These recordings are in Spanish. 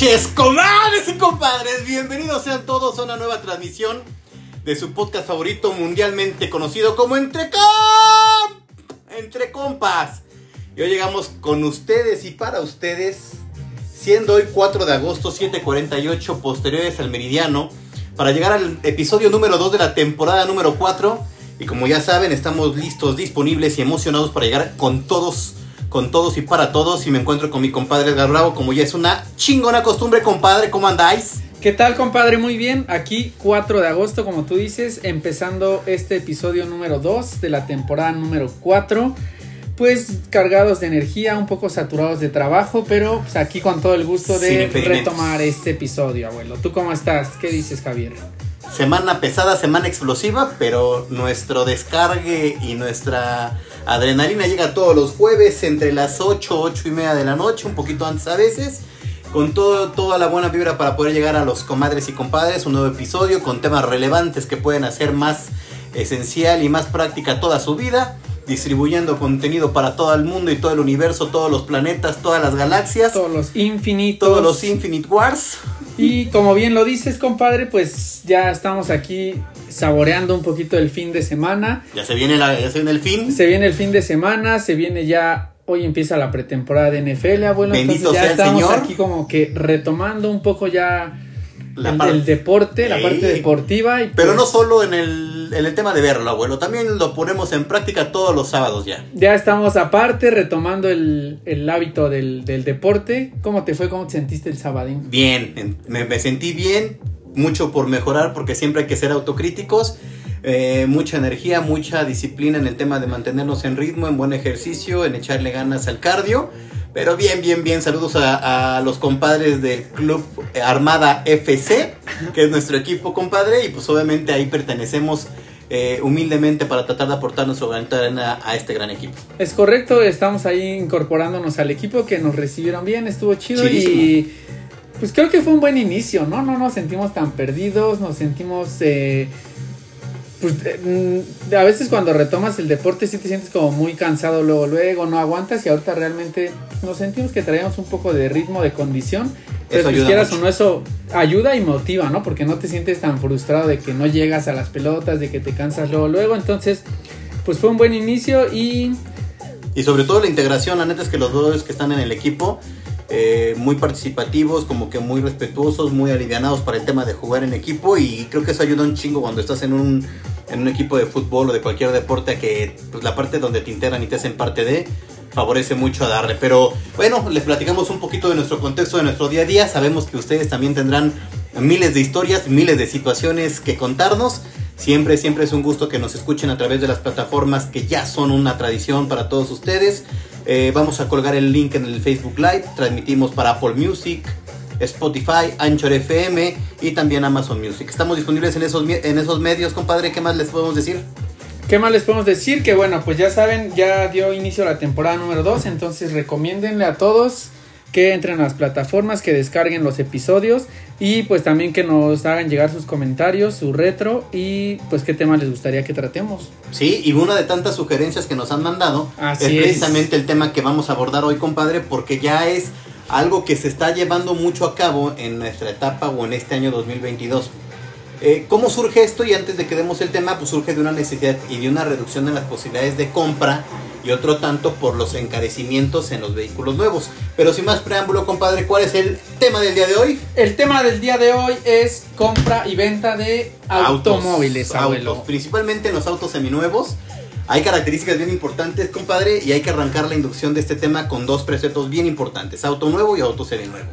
noches, comadres y compadres. Bienvenidos sean todos a una nueva transmisión de su podcast favorito mundialmente conocido como Entre Com. Y hoy llegamos con ustedes y para ustedes, siendo hoy 4 de agosto, 7:48 posteriores al meridiano, para llegar al episodio número 2 de la temporada número 4. Y como ya saben, estamos listos, disponibles y emocionados para llegar con todos con todos y para todos. Y me encuentro con mi compadre Edgar Bravo, como ya es una chingona costumbre, compadre. ¿Cómo andáis? ¿Qué tal, compadre? Muy bien. Aquí 4 de agosto, como tú dices, empezando este episodio número 2 de la temporada número 4. Pues cargados de energía, un poco saturados de trabajo, pero pues, aquí con todo el gusto de retomar este episodio, abuelo. ¿Tú cómo estás? ¿Qué dices, Javier? Semana pesada, semana explosiva, pero nuestro descargue y nuestra adrenalina llega todos los jueves entre las 8, 8 y media de la noche, un poquito antes a veces, con todo, toda la buena vibra para poder llegar a los comadres y compadres, un nuevo episodio con temas relevantes que pueden hacer más esencial y más práctica toda su vida distribuyendo contenido para todo el mundo y todo el universo, todos los planetas, todas las galaxias. Todos los infinitos. Todos los Infinite Wars. Y como bien lo dices, compadre, pues ya estamos aquí saboreando un poquito el fin de semana. Ya se viene, la, ya se viene el fin. Se viene el fin de semana, se viene ya hoy empieza la pretemporada de NFL, abuelo. Bendito ya sea estamos señor. aquí como que retomando un poco ya la el, el, deporte, la parte deportiva. Y Pero pues, no solo en el, en el tema de verlo, abuelo, también lo ponemos en práctica todos los sábados ya. Ya estamos aparte, retomando el, el hábito del, del, deporte. ¿Cómo te fue? ¿Cómo te sentiste el sabadín? Bien, me, me sentí bien, mucho por mejorar porque siempre hay que ser autocríticos. Eh, mucha energía, mucha disciplina en el tema de mantenernos en ritmo, en buen ejercicio, en echarle ganas al cardio. Pero bien, bien, bien. Saludos a, a, los compadres del Club Armada FC, que es nuestro equipo, compadre. Y pues obviamente ahí pertenecemos eh, humildemente para tratar de aportar nuestro granito de arena a este gran equipo. Es correcto, estamos ahí incorporándonos al equipo que nos recibieron bien, estuvo chido Chidísimo. y pues creo que fue un buen inicio, ¿no? No nos sentimos tan perdidos, nos sentimos... Eh, pues a veces cuando retomas el deporte sí te sientes como muy cansado luego, luego, no aguantas y ahorita realmente nos sentimos que traíamos un poco de ritmo, de condición. Pero si quieras mucho. o no, eso ayuda y motiva, ¿no? Porque no te sientes tan frustrado de que no llegas a las pelotas, de que te cansas luego, luego. Entonces, pues fue un buen inicio y... Y sobre todo la integración, la neta es que los dos que están en el equipo, eh, muy participativos, como que muy respetuosos, muy alivianados para el tema de jugar en equipo y creo que eso ayuda un chingo cuando estás en un, en un equipo de fútbol o de cualquier deporte que pues, la parte donde te integran y te hacen parte de favorece mucho a darle. Pero bueno, les platicamos un poquito de nuestro contexto, de nuestro día a día. Sabemos que ustedes también tendrán miles de historias, miles de situaciones que contarnos. Siempre, siempre es un gusto que nos escuchen a través de las plataformas que ya son una tradición para todos ustedes. Eh, vamos a colgar el link en el Facebook Live. Transmitimos para Apple Music, Spotify, Anchor FM y también Amazon Music. Estamos disponibles en esos, en esos medios, compadre. ¿Qué más les podemos decir? ¿Qué más les podemos decir? Que bueno, pues ya saben, ya dio inicio la temporada número 2, entonces recomiéndenle a todos que entren a las plataformas, que descarguen los episodios y pues también que nos hagan llegar sus comentarios, su retro y pues qué tema les gustaría que tratemos. Sí, y una de tantas sugerencias que nos han mandado Así es precisamente es. el tema que vamos a abordar hoy, compadre, porque ya es algo que se está llevando mucho a cabo en nuestra etapa o en este año 2022. Eh, ¿Cómo surge esto? Y antes de que demos el tema, pues surge de una necesidad y de una reducción en las posibilidades de compra y otro tanto por los encarecimientos en los vehículos nuevos. Pero sin más preámbulo, compadre, ¿cuál es el tema del día de hoy? El tema del día de hoy es compra y venta de automóviles, autos, abuelo. autos, principalmente en los autos seminuevos. Hay características bien importantes, compadre, y hay que arrancar la inducción de este tema con dos preceptos bien importantes, auto nuevo y auto seminuevo.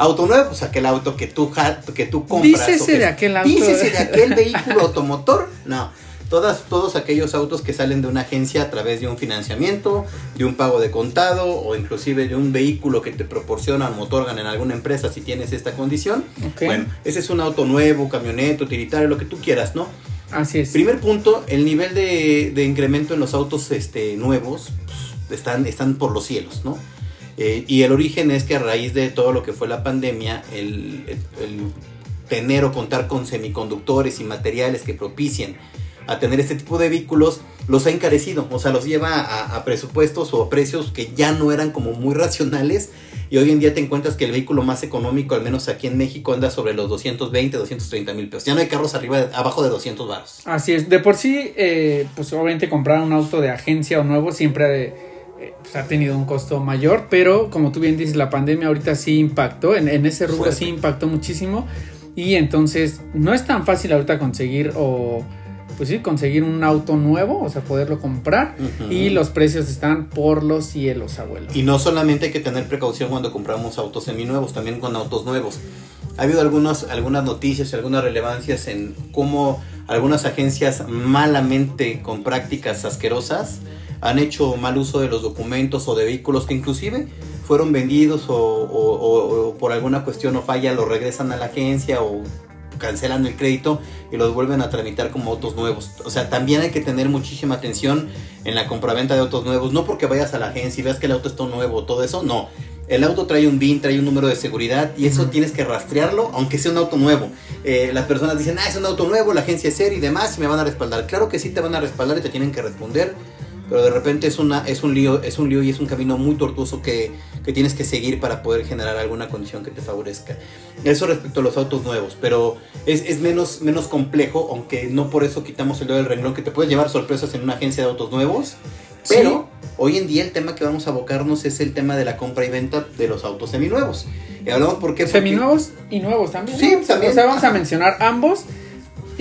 Auto nuevo, pues aquel auto que tú, que tú compras. Dícese de aquel auto. Dícese de aquel vehículo automotor. No, todas, todos aquellos autos que salen de una agencia a través de un financiamiento, de un pago de contado o inclusive de un vehículo que te proporcionan o otorgan en alguna empresa si tienes esta condición. Okay. Bueno, ese es un auto nuevo, camioneta, utilitario, lo que tú quieras, ¿no? Así es. Primer punto, el nivel de, de incremento en los autos este, nuevos pues, están, están por los cielos, ¿no? Eh, y el origen es que a raíz de todo lo que fue la pandemia, el, tener o contar con semiconductores y materiales que propicien a tener este tipo de vehículos, los ha encarecido, o sea, los lleva a, presupuestos o a precios que ya no eran como muy racionales y hoy en día te encuentras que el vehículo más económico, al menos aquí en México, anda sobre los 220, 230 mil pesos. Ya no hay carros arriba, abajo de 200 baros. Así es, de por sí, eh, pues obviamente comprar un auto de agencia o nuevo siempre eh, pues, ha tenido un costo mayor, pero como tú bien dices, la pandemia ahorita sí impactó, en, ese rubro sí impactó muchísimo y entonces no es tan fácil ahorita conseguir o pues sí, conseguir un auto nuevo, o sea, poderlo comprar y los precios están por los cielos, abuelo. Y no solamente hay que tener precaución cuando compramos autos seminuevos, también con autos nuevos. Ha habido algunas, algunas noticias y algunas relevancias en cómo algunas agencias malamente con prácticas asquerosas han hecho mal uso de los documentos o de vehículos que inclusive fueron vendidos o, o por alguna cuestión o falla lo regresan a la agencia o cancelan el crédito y los vuelven a tramitar como autos nuevos. O sea, también hay que tener muchísima atención en la compraventa de autos nuevos. No porque vayas a la agencia y veas que el auto está nuevo, todo eso, no. El auto trae un BIN, trae un número de seguridad y eso tienes que rastrearlo, aunque sea un auto nuevo. Eh, las personas dicen, ah, es un auto nuevo, la agencia es seria y demás, y me van a respaldar. Claro que sí te van a respaldar y te tienen que responder pero de repente es, una, es, un lío, es un lío y es un camino muy tortuoso que, que, tienes que seguir para poder generar alguna condición que te favorezca. Eso respecto a los autos nuevos, pero es, es menos, menos complejo, aunque no por eso quitamos el dedo del renglón, que te puedes llevar sorpresas en una agencia de autos nuevos, pero hoy en día el tema que vamos a abocarnos es el tema de la compra y venta de los autos seminuevos. Y hablamos por qué. Seminuevos y nuevos también. Sí, también. O sea, vamos a mencionar ambos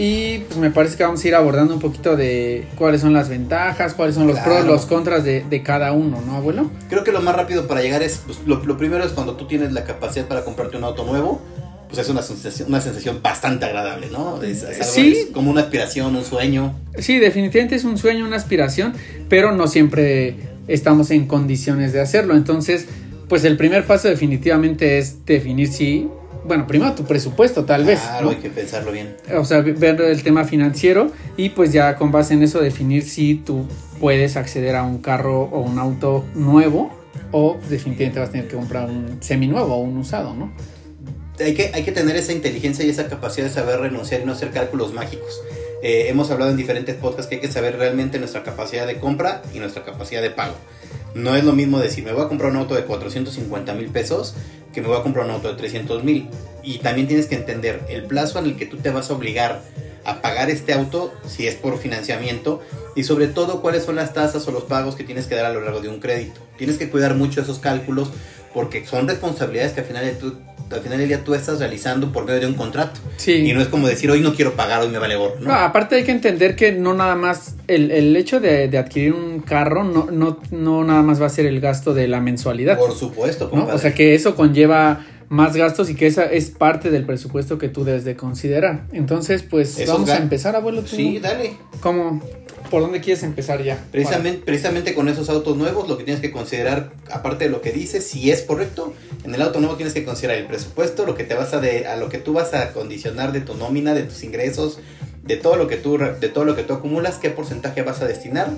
y pues me parece que vamos a ir abordando un poquito de cuáles son las ventajas, cuáles son los pros, los contras de, cada uno, ¿no, abuelo? Creo que lo más rápido para llegar es, pues, lo, primero es cuando tú tienes la capacidad para comprarte un auto nuevo, pues es una sensación, una sensación bastante agradable, ¿no? Es, sí. como una aspiración, un sueño. Sí, definitivamente es un sueño, una aspiración, pero no siempre estamos en condiciones de hacerlo. Entonces, pues el primer paso definitivamente es definir si bueno, primero tu presupuesto tal vez. Claro, hay que pensarlo bien. O sea, ver el tema financiero y pues ya con base en eso definir si tú puedes acceder a un carro o un auto nuevo o definitivamente vas a tener que comprar un seminuevo o un usado, ¿no? Hay que, hay que tener esa inteligencia y esa capacidad de saber renunciar y no hacer cálculos mágicos. Eh, hemos hablado en diferentes podcasts que hay que saber realmente nuestra capacidad de compra y nuestra capacidad de pago. No es lo mismo decir, me voy a comprar un auto de 450 mil pesos que me voy a comprar un auto de 300 mil. Y también tienes que entender el plazo en el que tú te vas a obligar a pagar este auto si es por financiamiento y sobre todo cuáles son las tasas o los pagos que tienes que dar a lo largo de un crédito. Tienes que cuidar mucho esos cálculos porque son responsabilidades que al final, al final del día tú estás realizando por medio de un contrato. Y no es como decir, hoy no quiero pagar, hoy me vale gorro. ¿no? aparte hay que entender que no nada más, el, el hecho de, de, adquirir un carro no, no, no nada más va a ser el gasto de la mensualidad. Por supuesto, O sea que eso conlleva más gastos y que esa es parte del presupuesto que tú debes de considerar. Entonces, pues vamos a empezar, abuelo. Sí, dale. ¿Cómo? ¿Por dónde quieres empezar ya? Precisamente, precisamente con esos autos nuevos, lo que tienes que considerar, aparte de lo que dices, si es correcto, en el auto nuevo tienes que considerar el presupuesto, lo que te vas a de, a lo que tú vas a condicionar de tu nómina, de tus ingresos, de todo lo que tú, de todo lo que tú acumulas, qué porcentaje vas a destinar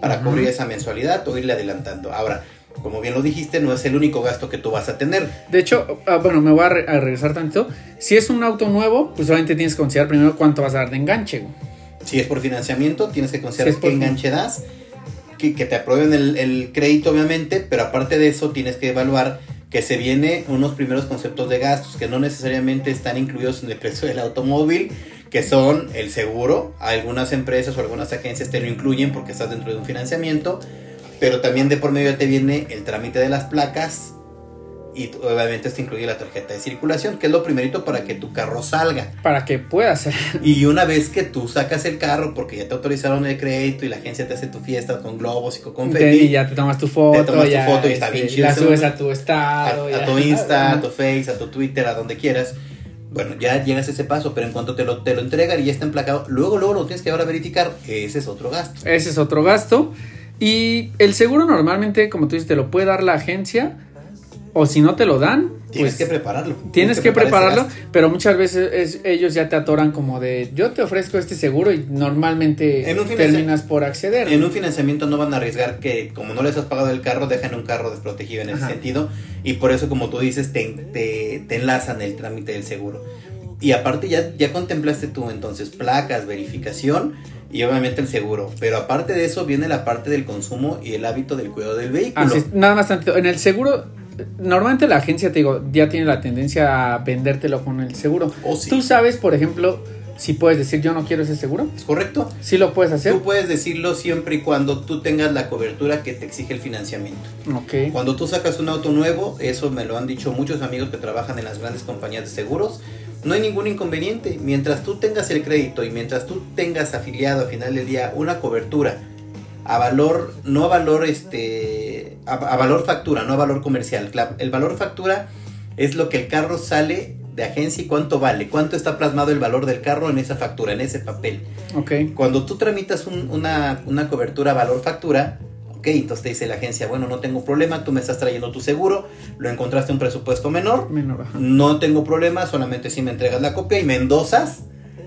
para cubrir esa mensualidad o irle adelantando. Ahora, como bien lo dijiste, no es el único gasto que tú vas a tener. De hecho, ah, bueno, me voy a, regresar tanto. Si es un auto nuevo, pues solamente tienes que considerar primero cuánto vas a dar de enganche. Si es por financiamiento, tienes que considerar qué enganche das, que, te aprueben el, crédito, obviamente, pero aparte de eso, tienes que evaluar que se viene unos primeros conceptos de gastos que no necesariamente están incluidos en el precio del automóvil, que son el seguro. Algunas empresas o algunas agencias te lo incluyen porque estás dentro de un financiamiento pero también de por medio te viene el trámite de las placas y obviamente esto incluye la tarjeta de circulación, que es lo primerito para que tu carro salga. Para que pueda ser. Y una vez que tú sacas el carro, porque ya te autorizaron el crédito y la agencia te hace tu fiesta con globos y con confeti. Y ya te tomas tu foto. Te tomas tu foto y está bien este, chido. La subes a tu estado. A, tu Insta, a tu Face, a tu Twitter, a donde quieras. Bueno, ya llegas a ese paso, pero en cuanto te lo, te lo entregan y ya está emplacado, luego, luego lo tienes que ahora verificar. Ese es otro gasto. Ese es otro gasto. Y el seguro normalmente, como tú dices, te lo puede dar la agencia. O si no te lo dan, tienes pues, que prepararlo. Tienes, que, prepararlo, pero muchas veces ellos ya te atoran como de yo te ofrezco este seguro y normalmente terminas por acceder. En un financiamiento no van a arriesgar que como no les has pagado el carro, dejan un carro desprotegido en ese sentido y por eso como tú dices te, te, te enlazan el trámite del seguro. Y aparte ya, ya contemplaste tú entonces placas, verificación y obviamente el seguro. Pero aparte de eso viene la parte del consumo y el hábito del cuidado del vehículo. Así es, nada más tantito. En el seguro, normalmente la agencia, te digo, ya tiene la tendencia a vendértelo con el seguro. Oh, sí. Tú sabes, por ejemplo, si puedes decir yo no quiero ese seguro. ¿Es correcto? Sí lo puedes hacer. Tú puedes decirlo siempre y cuando tú tengas la cobertura que te exige el financiamiento. Ok. Cuando tú sacas un auto nuevo, eso me lo han dicho muchos amigos que trabajan en las grandes compañías de seguros, no hay ningún inconveniente. Mientras tú tengas el crédito y mientras tú tengas afiliado a final del día una cobertura a valor, no a valor este, a, a valor factura, no a valor comercial. La- El valor factura es lo que el carro sale de agencia y cuánto vale, cuánto está plasmado el valor del carro en esa factura, en ese papel. Ok. Cuando tú tramitas un- una, una cobertura valor factura, ok, entonces te dice la agencia, bueno, no tengo problema, tú me estás trayendo tu seguro, lo encontraste un presupuesto menor, Menor, no tengo problema, solamente si me entregas la copia y me endosas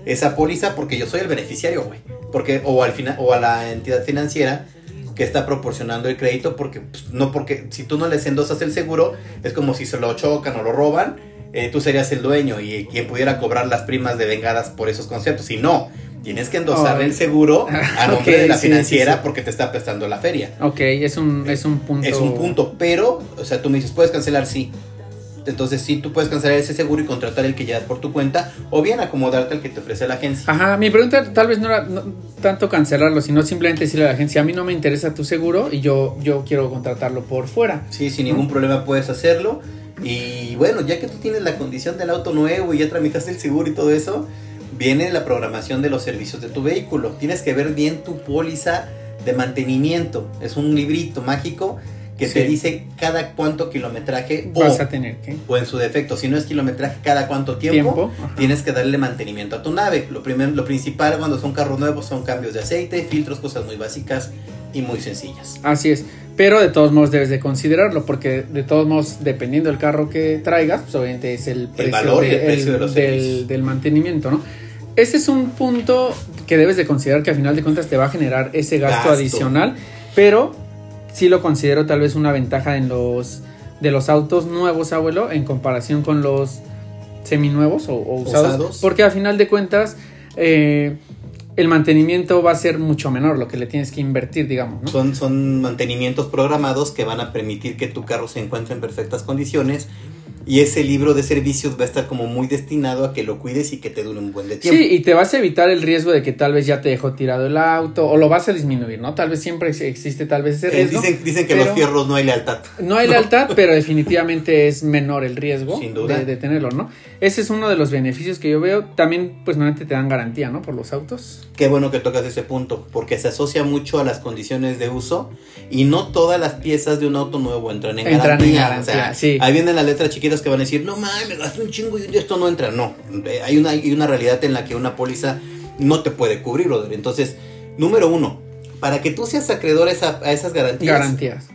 esa póliza porque yo soy el beneficiario, güey. Porque, o al final, o a la entidad financiera que está proporcionando el crédito, porque pues, no porque si tú no les endosas el seguro, es como si se lo chocan o lo roban, eh, tú serías el dueño y quien pudiera cobrar las primas de vengadas por esos conceptos. Y no, tienes que endosar Oh. el seguro a nombre de la sí, financiera sí, sí. porque te está prestando la feria. Ok, es un, es un punto. Es un punto, pero, o sea, tú me dices, puedes cancelar, sí. Entonces, sí, tú puedes cancelar ese seguro y contratar el que llevas por tu cuenta, o bien acomodarte al que te ofrece la agencia. Ajá, mi pregunta tal vez no era no tanto cancelarlo, sino simplemente decirle a la agencia, a mí no me interesa tu seguro y yo, yo quiero contratarlo por fuera. Sí, sin ningún problema puedes hacerlo. Y bueno, ya que tú tienes la condición del auto nuevo y ya tramitaste el seguro y todo eso, viene la programación de los servicios de tu vehículo. Tienes que ver bien tu póliza de mantenimiento. Es un librito mágico que te dice cada cuánto kilometraje Vas o, a tener que... o en su defecto, si no es kilometraje, cada cuánto tiempo, tienes que darle mantenimiento a tu nave. Lo, primer, lo principal cuando son carros nuevos son cambios de aceite, filtros, cosas muy básicas y muy sencillas. Así es. Pero de todos modos debes de considerarlo, porque de todos modos, dependiendo del carro que traigas, pues obviamente es el precio, valor el de los del, mantenimiento, ¿no? Ese es un punto que debes de considerar que a final de cuentas te va a generar ese gasto, Gasto. adicional, pero sí lo considero tal vez una ventaja en los de los autos nuevos, abuelo, en comparación con los seminuevos o, o usados, Usados. porque a final de cuentas eh, el mantenimiento va a ser mucho menor lo que le tienes que invertir, digamos, ¿no? Son, son mantenimientos programados que van a permitir que tu carro se encuentre en perfectas condiciones y ese libro de servicios va a estar como muy destinado a que lo cuides y que te dure un buen de tiempo. Sí, y te vas a evitar el riesgo de que tal vez ya te dejó tirado el auto o lo vas a disminuir, ¿no? Tal vez siempre ex- existe tal vez ese Eh, riesgo. dicen, dicen que los fierros no hay lealtad. No hay lealtad, pero definitivamente es menor el riesgo Sin duda. De, de tenerlo, ¿no? Ese es uno de los beneficios que yo veo. También, pues, normalmente te dan garantía, ¿no? Por los autos. Qué bueno que tocas ese punto, porque se asocia mucho a las condiciones de uso y no todas las piezas de un auto nuevo entran en Entran en garantía. garantía, o sea, sí. ahí vienen las letras chiquitas que van a decir, no mames, me gasté un chingo y esto no entra. No, eh, hay una, hay una realidad en la que una póliza no te puede cubrir, brother. Entonces, número uno, para que tú seas acreedor a, esa- a esas garantías, Garantías.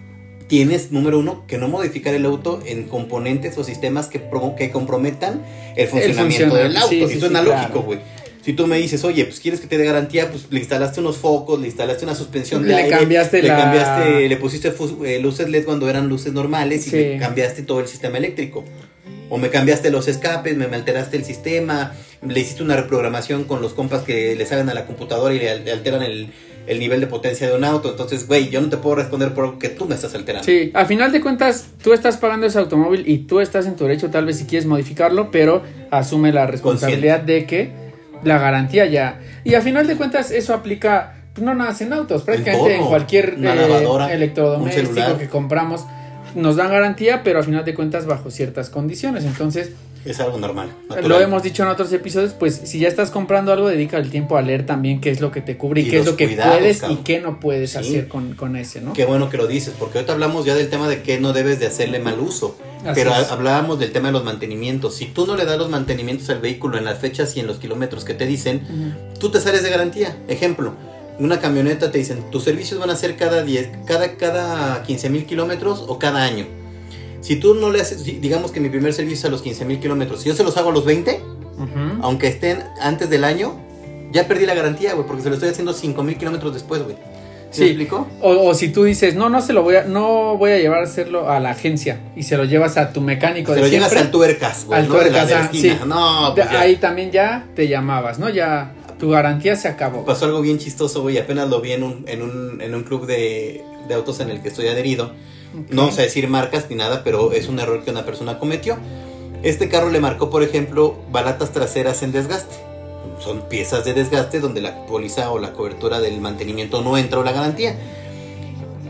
Tienes, número uno, que no modificar el auto en componentes o sistemas que, que comprometan el funcionamiento del auto. sí, y sí, suena sí, lógico, claro. güey. Si tú me dices, oye, pues quieres que te dé garantía, pues le instalaste unos focos, le instalaste una suspensión de Le aire, cambiaste le la- cambiaste, le pusiste eh, luces LED cuando eran luces normales y le cambiaste todo el sistema eléctrico. O me cambiaste los escapes, me alteraste el sistema, le hiciste una reprogramación con los compas que le salen a la computadora y le alteran el, el nivel de potencia de un auto. Entonces, güey, yo no te puedo responder por algo que tú me estás alterando. Sí, a final de cuentas, tú estás pagando ese automóvil y tú estás en tu derecho, tal vez si quieres modificarlo, pero asume la responsabilidad de que la garantía ya. Y a final de cuentas, eso aplica pues, no nada más en autos, prácticamente en, todo. cualquier eh, lavadora, electrodoméstico que compramos. Nos dan garantía, pero a final de cuentas bajo ciertas condiciones. Entonces, Es algo normal. natural. lo hemos dicho en otros episodios, pues si ya estás comprando algo, dedica el tiempo a leer también qué es lo que te cubre y, Y qué es lo que cuidados, puedes cabrón. y qué no puedes Sí. hacer con, con ese, ¿no? Qué bueno que lo dices, porque ahorita hablamos ya del tema de que no debes de hacerle mal uso. Así pero es. hablábamos del tema de los mantenimientos. Si tú no le das los mantenimientos al vehículo en las fechas y en los kilómetros que te dicen, Ujú. tú te sales de garantía. Ejemplo, una camioneta te dicen, tus servicios van a ser cada 10, cada, cada 15 mil kilómetros o cada año. Si tú no le haces, digamos que mi primer servicio es a los 15 mil kilómetros, si yo se los hago a los 20, Ujú. aunque estén antes del año, ya perdí la garantía, güey, porque se lo estoy haciendo 5 mil kilómetros después, güey. ¿Sí me explico? O, o si tú dices, no, no se lo voy a, no voy a llevar a hacerlo a la agencia y se lo llevas a tu mecánico de lo siempre, al tuercas, güey, al no tuercas, ah, esquina. sí. No, pues ya. ahí también ya te llamabas, ¿no? Ya Tu garantía se acabó. Pasó algo bien chistoso, güey. Apenas lo vi en un, en un, en un club de, de autos en el que estoy adherido. No vamos a decir marcas ni nada, pero es un error que una persona cometió. Este carro le marcó, por ejemplo, balatas traseras en desgaste. Son piezas de desgaste donde la póliza o la cobertura del mantenimiento no entra o la garantía.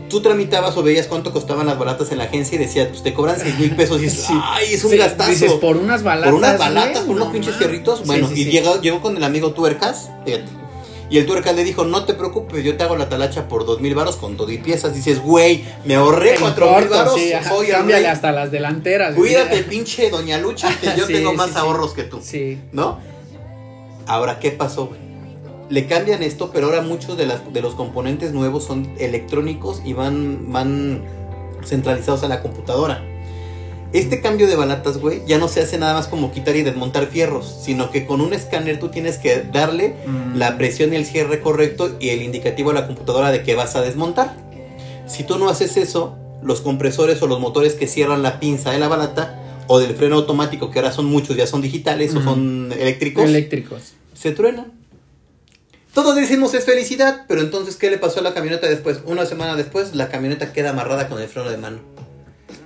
Tú tramitabas o veías cuánto costaban las balatas en la agencia y decías, pues te cobran 6 mil pesos y dices, Sí. ay, es un Sí, gastazo. Dices, por unas balatas. por unas balatas, por unos no pinches fierritos. Bueno, y llegó, llegó con el amigo Tuercas, fíjate. Y el Tuercas le dijo, no te preocupes, yo te hago la talacha por dos mil varos con todo y piezas. Dices, güey, me ahorré En cuatro mil varos, sí, soy cámbiale hasta las delanteras. Cuídate, pinche doña Lucha, que yo Sí, tengo más sí. ahorros que tú. Sí. ¿No? Ahora, ¿qué pasó, güey? Le cambian esto, pero ahora muchos de, las, de los componentes nuevos son electrónicos y van, van centralizados a la computadora. Este cambio de balatas, güey, ya no se hace nada más como quitar y desmontar fierros, sino que con un escáner tú tienes que darle Mm. la presión y el cierre correcto y el indicativo a la computadora de que vas a desmontar. Si tú no haces eso, los compresores o los motores que cierran la pinza de la balata o del freno automático, que ahora son muchos, ya son digitales o Ujú. son eléctricos, Eléctricos. se truenan. Todos decimos es felicidad, pero entonces, ¿qué le pasó a la camioneta después? Una semana después, la camioneta queda amarrada con el freno de mano.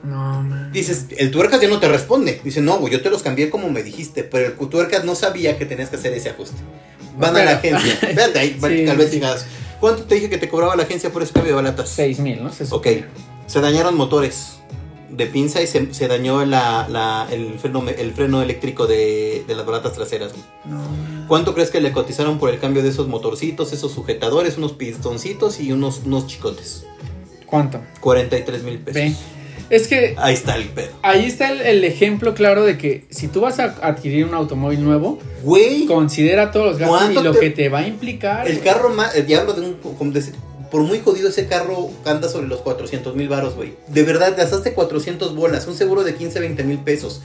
No, man. Dices, el tuercas ya no te responde. Dice, no, güey, yo te los cambié como me dijiste, pero el tuercas no sabía que tenías que hacer ese ajuste. Van a la agencia. Espérate ahí, Sí, tal vez sí. ¿Cuánto te dije que te cobraba la agencia por ese cambio de balatas? Seis mil, ¿no? Se Ok, se dañaron motores de pinza y se, se dañó la- la- el, freno, el freno eléctrico de, de las balatas traseras. No. ¿Cuánto crees que le cotizaron por el cambio de esos motorcitos, esos sujetadores, unos pistoncitos y unos, unos chicotes? ¿Cuánto? 43 mil pesos. Ve. Es que Ahí está el pedo. ahí está el, el ejemplo claro de que si tú vas a adquirir un automóvil nuevo, Güey, considera todos los gastos y ¿Cuánto lo te- que te va a implicar. el güey. carro más, el diablo de un, decir, por muy jodido ese carro anda sobre los 400 mil baros, güey. De verdad, gastaste 400 bolas, un seguro de 15, 20 mil pesos.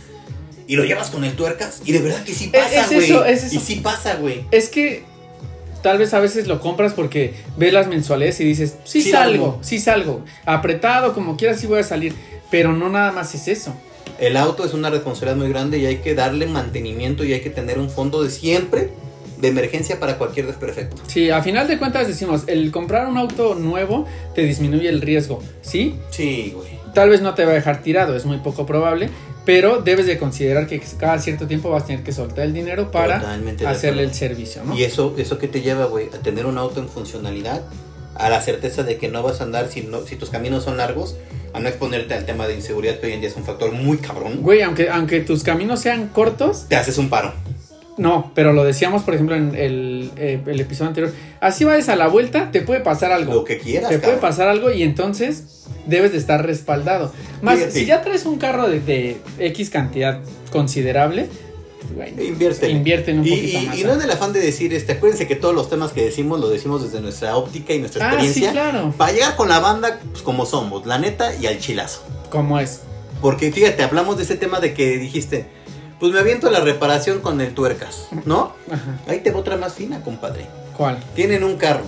Y lo llevas con el tuercas. Y de verdad que sí Es- pasa, es güey. es eso. Y sí pasa, güey. Es que tal vez a veces lo compras porque ves las mensualidades y dices, sí, Sí salgo, salgo. sí salgo. Apretado, como quieras, sí voy a salir. Pero no nada más es eso. El auto es una responsabilidad muy grande y hay que darle mantenimiento y hay que tener un fondo de siempre de emergencia para cualquier desperfecto. Sí, a final de cuentas decimos, el comprar un auto nuevo te disminuye el riesgo, ¿sí? Sí, güey. Tal vez no te va a dejar tirado, es muy poco probable, pero debes de considerar que cada cierto tiempo vas a tener que soltar el dinero para Totalmente hacerle el servicio, ¿no? Y eso, eso que te lleva, güey, a tener un auto en funcionalidad, a la certeza de que no vas a andar si, no, si tus caminos son largos, a no exponerte al tema de inseguridad que hoy en día es un factor muy cabrón. Güey, aunque, aunque tus caminos sean cortos, Te haces un paro. No, pero lo decíamos, por ejemplo, en el, eh, el episodio anterior. Así vayas a la vuelta, te puede pasar algo. Lo que quieras. te puede pasar algo y entonces debes de estar respaldado. Más, Fíjate. si ya traes un carro de, de X cantidad considerable, güey, Invierte. invierte en un Y, poquito y- más. y no en el afán de decir, este, acuérdense que todos los temas que decimos lo decimos desde nuestra óptica y nuestra ah, sí, experiencia. claro. Para llegar con la banda, pues como somos, la neta y al chilazo. ¿Cómo es? Porque fíjate, hablamos de ese tema de que dijiste, pues me aviento la reparación con el tuercas, ¿no? Ajá. Ahí te va otra más fina, compadre. ¿Cuál? Tienen un carro.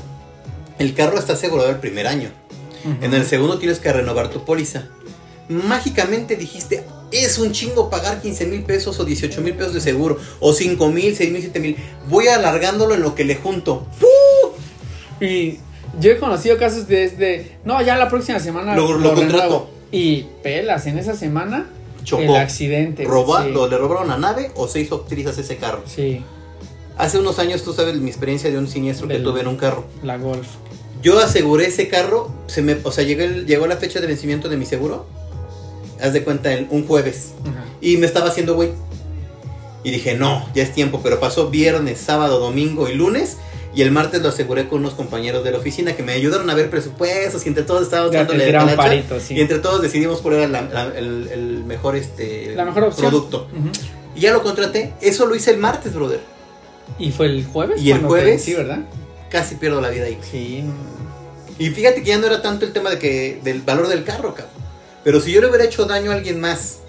El carro está asegurado el primer año. En el segundo tienes que renovar tu póliza. Mágicamente dijiste, es un chingo pagar 15 mil pesos o 18 mil pesos de seguro. O 5 mil, 6 mil, 7 mil. Voy alargándolo en lo que le junto. Y yo he conocido casos de, de no, ya la próxima semana Lo- lo contrato. renuevo. Y pelas, en esa semana Chocó. el accidente. Robó, sí. lo- le robaron la nave o se hizo trizas ese carro. Sí, Hace unos años tú sabes mi experiencia de un siniestro que Del- tuve en un carro. la Golf. Yo aseguré ese carro, se me, o sea, llegó, el- llegó la fecha de vencimiento de mi seguro. Haz de cuenta, el- un jueves. Ajá. Y me estaba haciendo güey. Y dije, no, ya es tiempo. Pero pasó viernes, sábado, domingo y lunes. Y el martes lo aseguré con unos compañeros de la oficina que me ayudaron a ver presupuestos. Y entre todos estábamos Ya dándole talacha, parito, sí. Y entre todos decidimos cuál era la- la- el, el mejor, este, La mejor opción. producto. Y ya lo contraté. Eso lo hice el martes, brother. Y fue el jueves. ¿Y el jueves? Sí, ¿verdad? Casi pierdo la vida ahí. Sí. Y fíjate que ya no era tanto el tema de que del valor del carro, cabrón. Pero si yo le hubiera hecho daño a alguien más,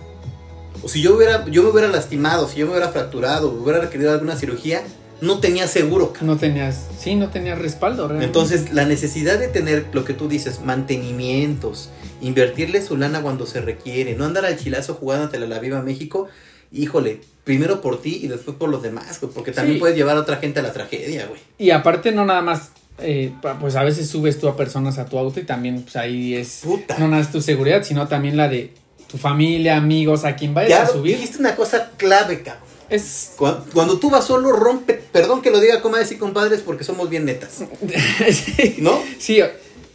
o si yo hubiera, yo me hubiera lastimado, si yo me hubiera fracturado, hubiera requerido alguna cirugía, no tenía seguro, cabrón. No tenías, sí, no tenías respaldo, realmente. Entonces, la necesidad de tener lo que tú dices, mantenimientos, invertirle su lana cuando se requiere, no andar al chilazo jugando ante la Viva México, híjole, primero por ti y después por los demás, güey, porque también Sí. puedes llevar a otra gente a la tragedia, güey. Y aparte no nada más, eh, pues a veces subes tú a personas a tu auto y también pues ahí es Puta. no nada más tu seguridad, sino también la de tu familia, amigos, a quien vayas Ya a subir. dijiste una cosa clave, cabrón. Es Cuando, cuando tú vas solo, rompe, perdón que lo diga comadres y compadres porque somos bien netas, sí. ¿no? Sí,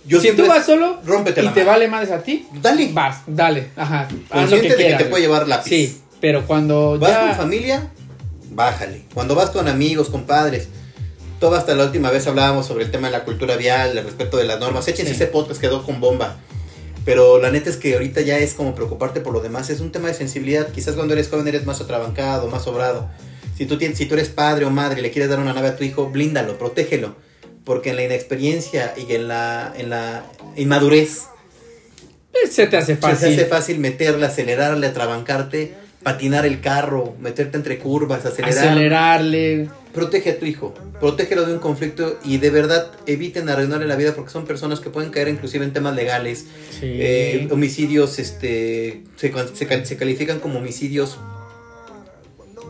Yo si tú vas solo rómpete y la te madre. vale más a ti, Dale. vas, dale, ajá. Haz lo Consciente que de que te puede llevar lápiz. Sí, pero cuando ¿Vas ya con familia? Bájale. Cuando vas con amigos, con padres. Todo hasta la última vez hablábamos sobre el tema de la cultura vial, el respeto de las normas. Échense Sí. ese podcast, quedó con bomba. Pero la neta es que ahorita ya es como preocuparte por lo demás. Es un tema de sensibilidad. Quizás cuando eres joven eres más atrabancado, más sobrado. Si tú, tienes, si tú eres padre o madre y le quieres dar una nave a tu hijo, blíndalo, protégelo. Porque en la inexperiencia y en la, en la inmadurez eh, se te hace se fácil. hace fácil meterle, acelerarle, atrabancarte, patinar el carro, meterte entre curvas, acelerar. acelerarle. Protege a tu hijo, protégelo de un conflicto y de verdad eviten arruinarle la vida porque son personas que pueden caer inclusive en temas legales. Sí. Eh, homicidios este, se, se cal- se califican como homicidios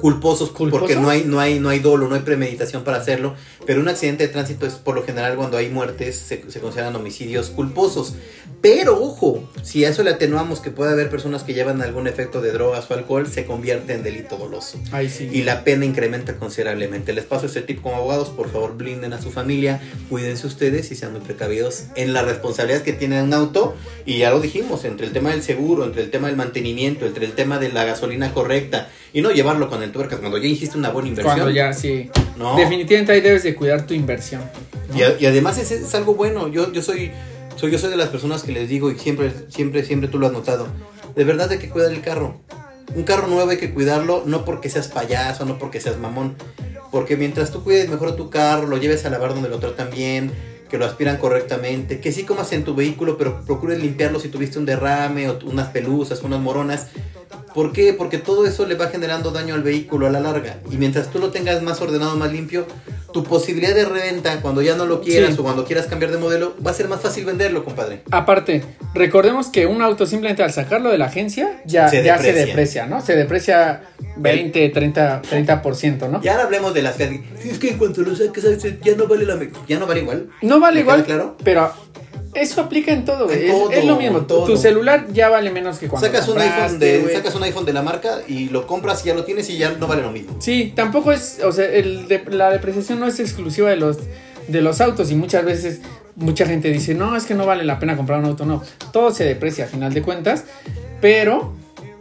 culposos, ¿Culposos? porque no hay, no, hay, no hay dolo, no hay premeditación para hacerlo, pero un accidente de tránsito es por lo general cuando hay muertes se, se consideran homicidios culposos. Pero ojo, si a eso le atenuamos que puede haber personas que llevan algún efecto de drogas o alcohol, se convierte en delito doloso Ahí sí. y la pena incrementa considerablemente. Les paso este tip como abogados, por favor blinden a su familia, cuídense ustedes y sean muy precavidos en la responsabilidad que tienen un auto y ya lo dijimos, entre el tema del seguro, entre el tema del mantenimiento, entre el tema de la gasolina correcta y no llevarlo con el tuercas cuando ya hiciste una buena inversión. Cuando ya, sí. No. Definitivamente ahí debes de cuidar tu inversión. ¿no? Y, a- y además es, es algo bueno. Yo, yo soy, soy yo soy de las personas que les digo y siempre siempre siempre tú lo has notado. De verdad hay que cuidar el carro. Un carro nuevo hay que cuidarlo no porque seas payaso, no porque seas mamón, porque mientras tú cuides mejor tu carro, lo lleves a lavar donde lo tratan bien, que lo aspiran correctamente, que sí comas en tu vehículo, pero procures limpiarlo si tuviste un derrame o unas pelusas, unas moronas. ¿Por qué? Porque todo eso le va generando daño al vehículo a la larga. Y mientras tú lo tengas más ordenado, más limpio, tu posibilidad de reventa, cuando ya no lo quieras Sí. o cuando quieras cambiar de modelo, va a ser más fácil venderlo, compadre. Aparte, recordemos que un auto simplemente al sacarlo de la agencia ya, Se ya se deprecia. deprecia, ¿no? Se deprecia 20, 30, 30%, ¿no? Y ahora hablemos de las es que en cuanto lo saques, ya no vale la... Ya no vale igual. No vale ¿Me igual, claro? pero eso aplica en todo, güey. En Es, todo, es lo mismo. todo. Tu celular ya vale menos que cuando Sacas un, iPhone de, sacas un iPhone de la marca y lo compras y ya lo tienes y ya no vale lo mismo. Sí, tampoco es, o sea, el de- la depreciación no es exclusiva de los de los autos y muchas veces mucha gente dice, "No, es que no vale la pena comprar un auto", no. Todo se deprecia a final de cuentas, pero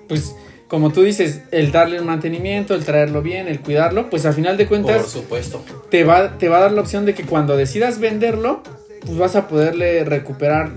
pues como tú dices, el darle un mantenimiento, el traerlo bien, el cuidarlo, pues a final de Por cuentas supuesto. te va te va a dar la opción de que cuando decidas venderlo, pues vas a poderle recuperar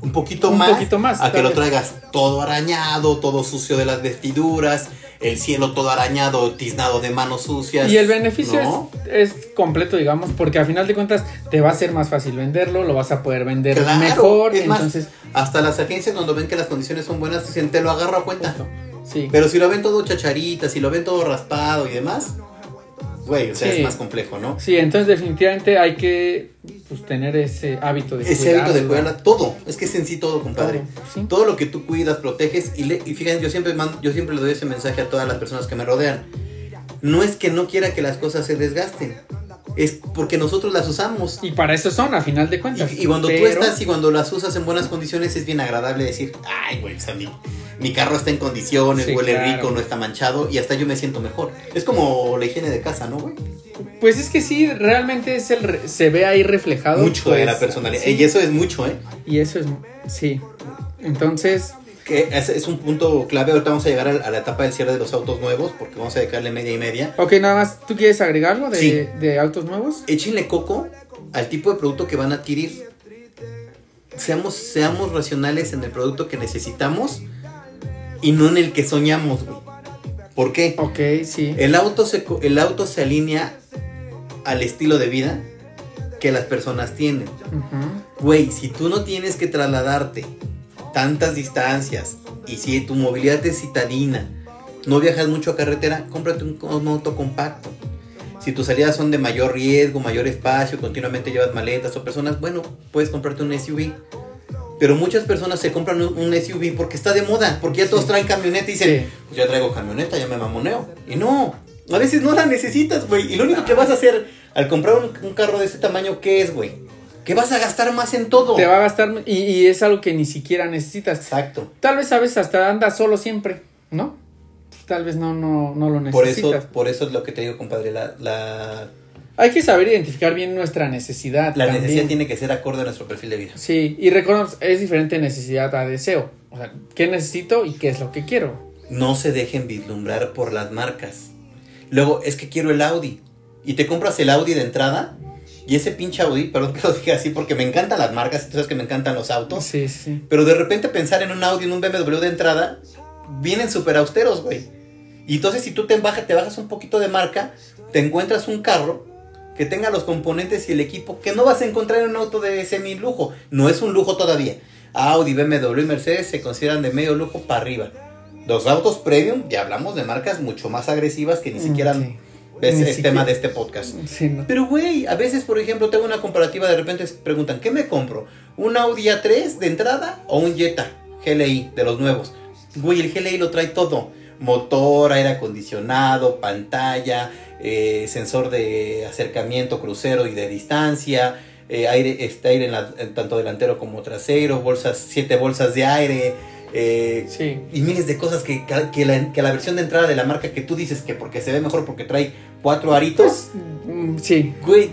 Un poquito Un más. poquito más, A que lo vez. traigas todo arañado, todo sucio de las vestiduras, el cielo todo arañado, tiznado de manos sucias. Y el beneficio ¿no? es, es completo, digamos, porque a final de cuentas te va a ser más fácil venderlo, lo vas a poder vender Claro, mejor. es más, entonces, hasta las agencias cuando ven que las condiciones son buenas dicen te lo agarro a cuenta. justo, sí. Pero si lo ven todo chacharita, si lo ven todo raspado y demás, güey, o sea, Sí. es más complejo, ¿no? Sí, entonces definitivamente hay que pues, tener ese hábito de Ese hábito de cuidarla, todo, es que es en sí todo, compadre. Todo, sí. Todo lo que tú cuidas, proteges y, le, y fíjense, yo siempre, mando- yo siempre le doy ese mensaje a todas las personas que me rodean. No es que no quiera que las cosas se desgasten, es porque nosotros las usamos. Y para eso son, a final de cuentas. Y, y cuando tú Pero- estás y cuando las usas en buenas condiciones es bien agradable decir, ay, güey, o sea, mi, mi carro está en condiciones, Sí, huele claro. rico, no está manchado y hasta yo me siento mejor. Es como la higiene de casa, ¿no, güey? Pues es que sí, realmente es el re- se ve ahí reflejado. Mucho de pues, la personalidad. sí. Y eso es mucho, ¿eh? Y eso es, sí. Entonces, Que es, es un punto clave. Ahorita vamos a llegar a, a la etapa del cierre de los autos nuevos porque vamos a dedicarle media y media. ok, nada más, ¿tú quieres agregar algo de, Sí. de autos nuevos? Échenle coco al tipo de producto que van a adquirir. Seamos, seamos racionales en el producto que necesitamos y no en el que soñamos, güey. ¿Por qué? Ok, sí. El auto, se, el auto se alinea al estilo de vida que las personas tienen. Güey, si tú no tienes que trasladarte tantas distancias y si tu movilidad es citadina, no viajas mucho a carretera, cómprate un, un auto compacto. Si tus salidas son de mayor riesgo, mayor espacio, continuamente llevas maletas o personas, bueno, puedes comprarte un SUV. Pero muchas personas se compran un, SUV porque está de moda, porque ya todos traen camioneta y dicen, Sí. pues ya traigo camioneta, ya me mamoneo. Y no, a veces no la necesitas, güey. Y lo único que vas a hacer al comprar un, un carro de ese tamaño, ¿qué es, güey? Que vas a gastar más en todo. Te va a gastar y, y es algo que ni siquiera necesitas. Exacto. Tal vez a veces hasta andas solo siempre, ¿no? Tal vez no, no, no lo Por necesitas. eso, por eso es lo que te digo, compadre. La, la, Hay que saber identificar bien nuestra necesidad. la también. necesidad tiene que ser acorde a nuestro perfil de vida. Sí, y recordemos, es diferente necesidad a deseo. O sea, ¿qué necesito y qué es lo que quiero? No se dejen vislumbrar por las marcas. Luego, es que quiero el Audi. Y te compras el Audi de entrada. Y ese pinche Audi, perdón que lo dije así porque me encantan las marcas, tú sabes que me encantan los autos. Sí, sí. Pero de repente pensar en un Audi, en un BMW de entrada, vienen súper austeros, güey. Y entonces si tú te bajas, te bajas un poquito de marca, te encuentras un carro que tenga los componentes y el equipo que no vas a encontrar en un auto de semi lujo. No es un lujo todavía. Audi, BMW y Mercedes se consideran de medio lujo para arriba. Los autos premium, ya hablamos de marcas mucho más agresivas que ni Mm, siquiera sí. es, Ni es siquiera. tema de este podcast. Sí, no. Pero, güey, a veces, por ejemplo, tengo una comparativa, de repente preguntan, ¿qué me compro? ¿Un Audi A3 de entrada o un Jetta GLI de los nuevos? Güey, el GLI lo trae todo. Motor, aire acondicionado, pantalla, eh, sensor de acercamiento, crucero y de distancia, eh, aire, este aire en la- tanto delantero como trasero, bolsas, siete bolsas de aire, eh, Sí. y miles de cosas que, que, la, que la versión de entrada de la marca que tú dices que porque se ve mejor porque trae cuatro aritos. Pues, mm, sí. Güey,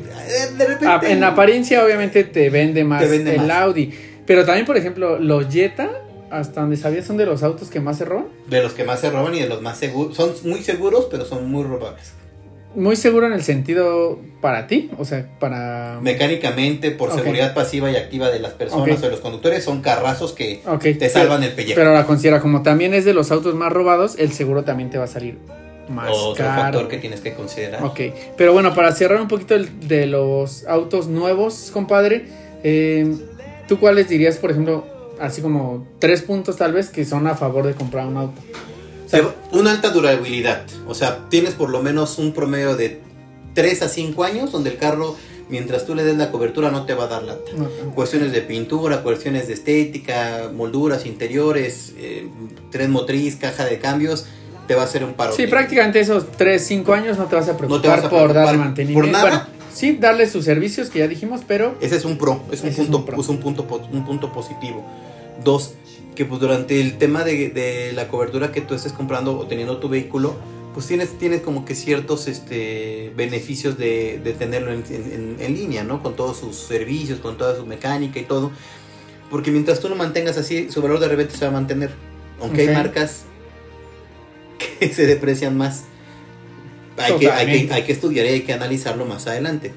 de repente. Ah, en apariencia, obviamente, te vende más Te vende el más. Audi. Pero también, por ejemplo, los Jetta, hasta donde sabías, son de los autos que más se roban. De los que más se roban y de los más seguros. Son muy seguros, pero son muy robables. Muy seguro en el sentido para ti, o sea, para... Mecánicamente, por seguridad pasiva y activa de las personas o de los conductores, son carrazos que te salvan el pellejo. Pero ahora considera, como también es de los autos más robados, el seguro también te va a salir más Otro caro. factor que tienes que considerar. Ok, pero bueno, para cerrar un poquito de los autos nuevos, compadre, eh, ¿tú cuáles dirías, por ejemplo, así como tres puntos tal vez que son a favor de comprar un auto? O sea, Se- Una alta durabilidad. O sea, tienes por lo menos un promedio de 3 a 5 años donde el carro, mientras tú le des la cobertura, no te va a dar lata. no, Cuestiones de pintura, cuestiones de estética, molduras interiores, eh, tren motriz, caja de cambios, te va a hacer un paro. Sí, prácticamente esos 3, 5 años no te vas a preocupar vas a por preocupar darle mantenimiento. por nada. Bueno, sí, darle sus servicios que ya dijimos, pero Ese es un pro, es un, Ese es punto, un pro. es un punto, un punto positivo. Dos, que pues durante el tema de, de la cobertura que tú estés comprando o teniendo tu vehículo, pues tienes, tienes como que ciertos este, beneficios de, de tenerlo en, en- en línea, ¿no? Con todos sus servicios, con toda su mecánica y todo. Porque mientras tú lo mantengas así, su valor de repente se va a mantener. Aunque hay marcas que se deprecian más. Hay que, hay, que, Totalmente. hay que estudiar y hay que analizarlo más adelante.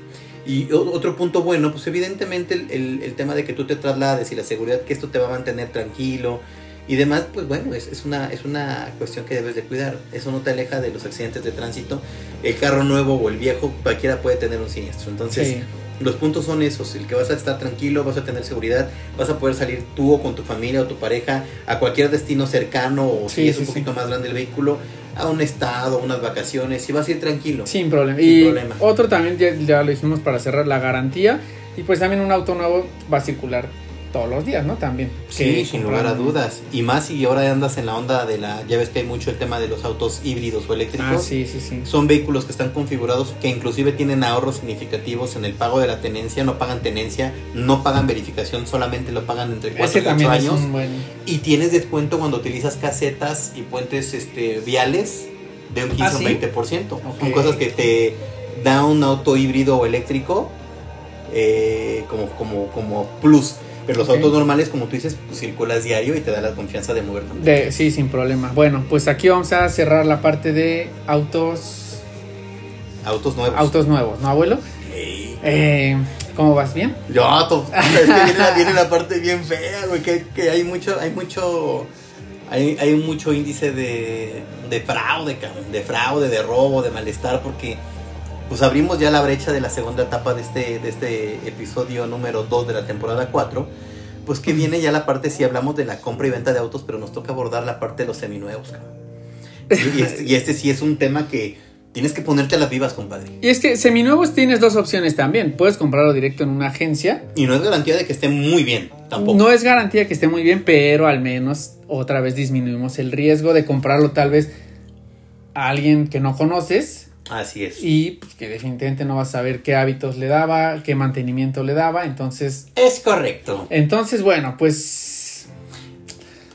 Y otro punto bueno, pues evidentemente el, el- el tema de que tú te traslades y la seguridad que esto te va a mantener tranquilo y demás, pues bueno, es, es, una, es una cuestión que debes de cuidar. Eso no te aleja de los accidentes de tránsito. El carro nuevo o el viejo, cualquiera puede tener un siniestro. Entonces, sí. los puntos son esos, el que vas a estar tranquilo, vas a tener seguridad, vas a poder salir tú o con tu familia o tu pareja a cualquier destino cercano o Sí, si es sí, un poquito más grande el vehículo, a un estado, unas vacaciones y vas a ir tranquilo. Sin problema. Sin y problema. otro también, ya, ya lo dijimos para cerrar, la garantía. Y pues también un auto nuevo va a circular todos los días, ¿no? También. Sí, sin lugar a dudas. Y más si ahora andas en la onda de la, ya ves que hay mucho el tema de los autos híbridos o eléctricos. Ah, sí, sí, sí. Son vehículos que están configurados que inclusive tienen ahorros significativos en el pago de la tenencia, no pagan tenencia, no pagan verificación, solamente lo pagan entre 4 Ese y 8 también es años. buen... Y tienes descuento cuando utilizas casetas y puentes este, viales de un 15 ¿Ah, o sí? 20%. Son cosas que te da un auto híbrido o eléctrico eh, como, como, como plus. Pero los autos normales, como tú dices, pues, circulas diario y te da la confianza de moverte. De, sí, sin problema. Bueno, pues aquí vamos a cerrar la parte de autos Autos nuevos. autos nuevos, ¿no, abuelo? Eh, ¿Cómo vas? ¿Bien? Yo, to- es que viene la, viene la parte bien fea, güey, que, que hay mucho, hay mucho, hay, hay mucho índice de, de fraude, cabrón, de fraude, de robo, de malestar, porque pues abrimos ya la brecha de la segunda etapa de este, de este episodio número 2 de la temporada 4, pues que viene ya la parte, si hablamos de la compra y venta de autos, pero nos toca abordar la parte de los seminuevos, cabrón. Y, y este, y este sí es un tema que tienes que ponerte a las vivas, compadre. Y es que seminuevos tienes dos opciones también. Puedes comprarlo directo en una agencia. Y no es garantía de que esté muy bien, tampoco. No es garantía que esté muy bien, pero al menos otra vez disminuimos el riesgo de comprarlo tal vez a alguien que no conoces. Así es. Y pues, que definitivamente no vas a saber qué hábitos le daba, qué mantenimiento le daba. Entonces. Es correcto. Entonces, bueno, pues.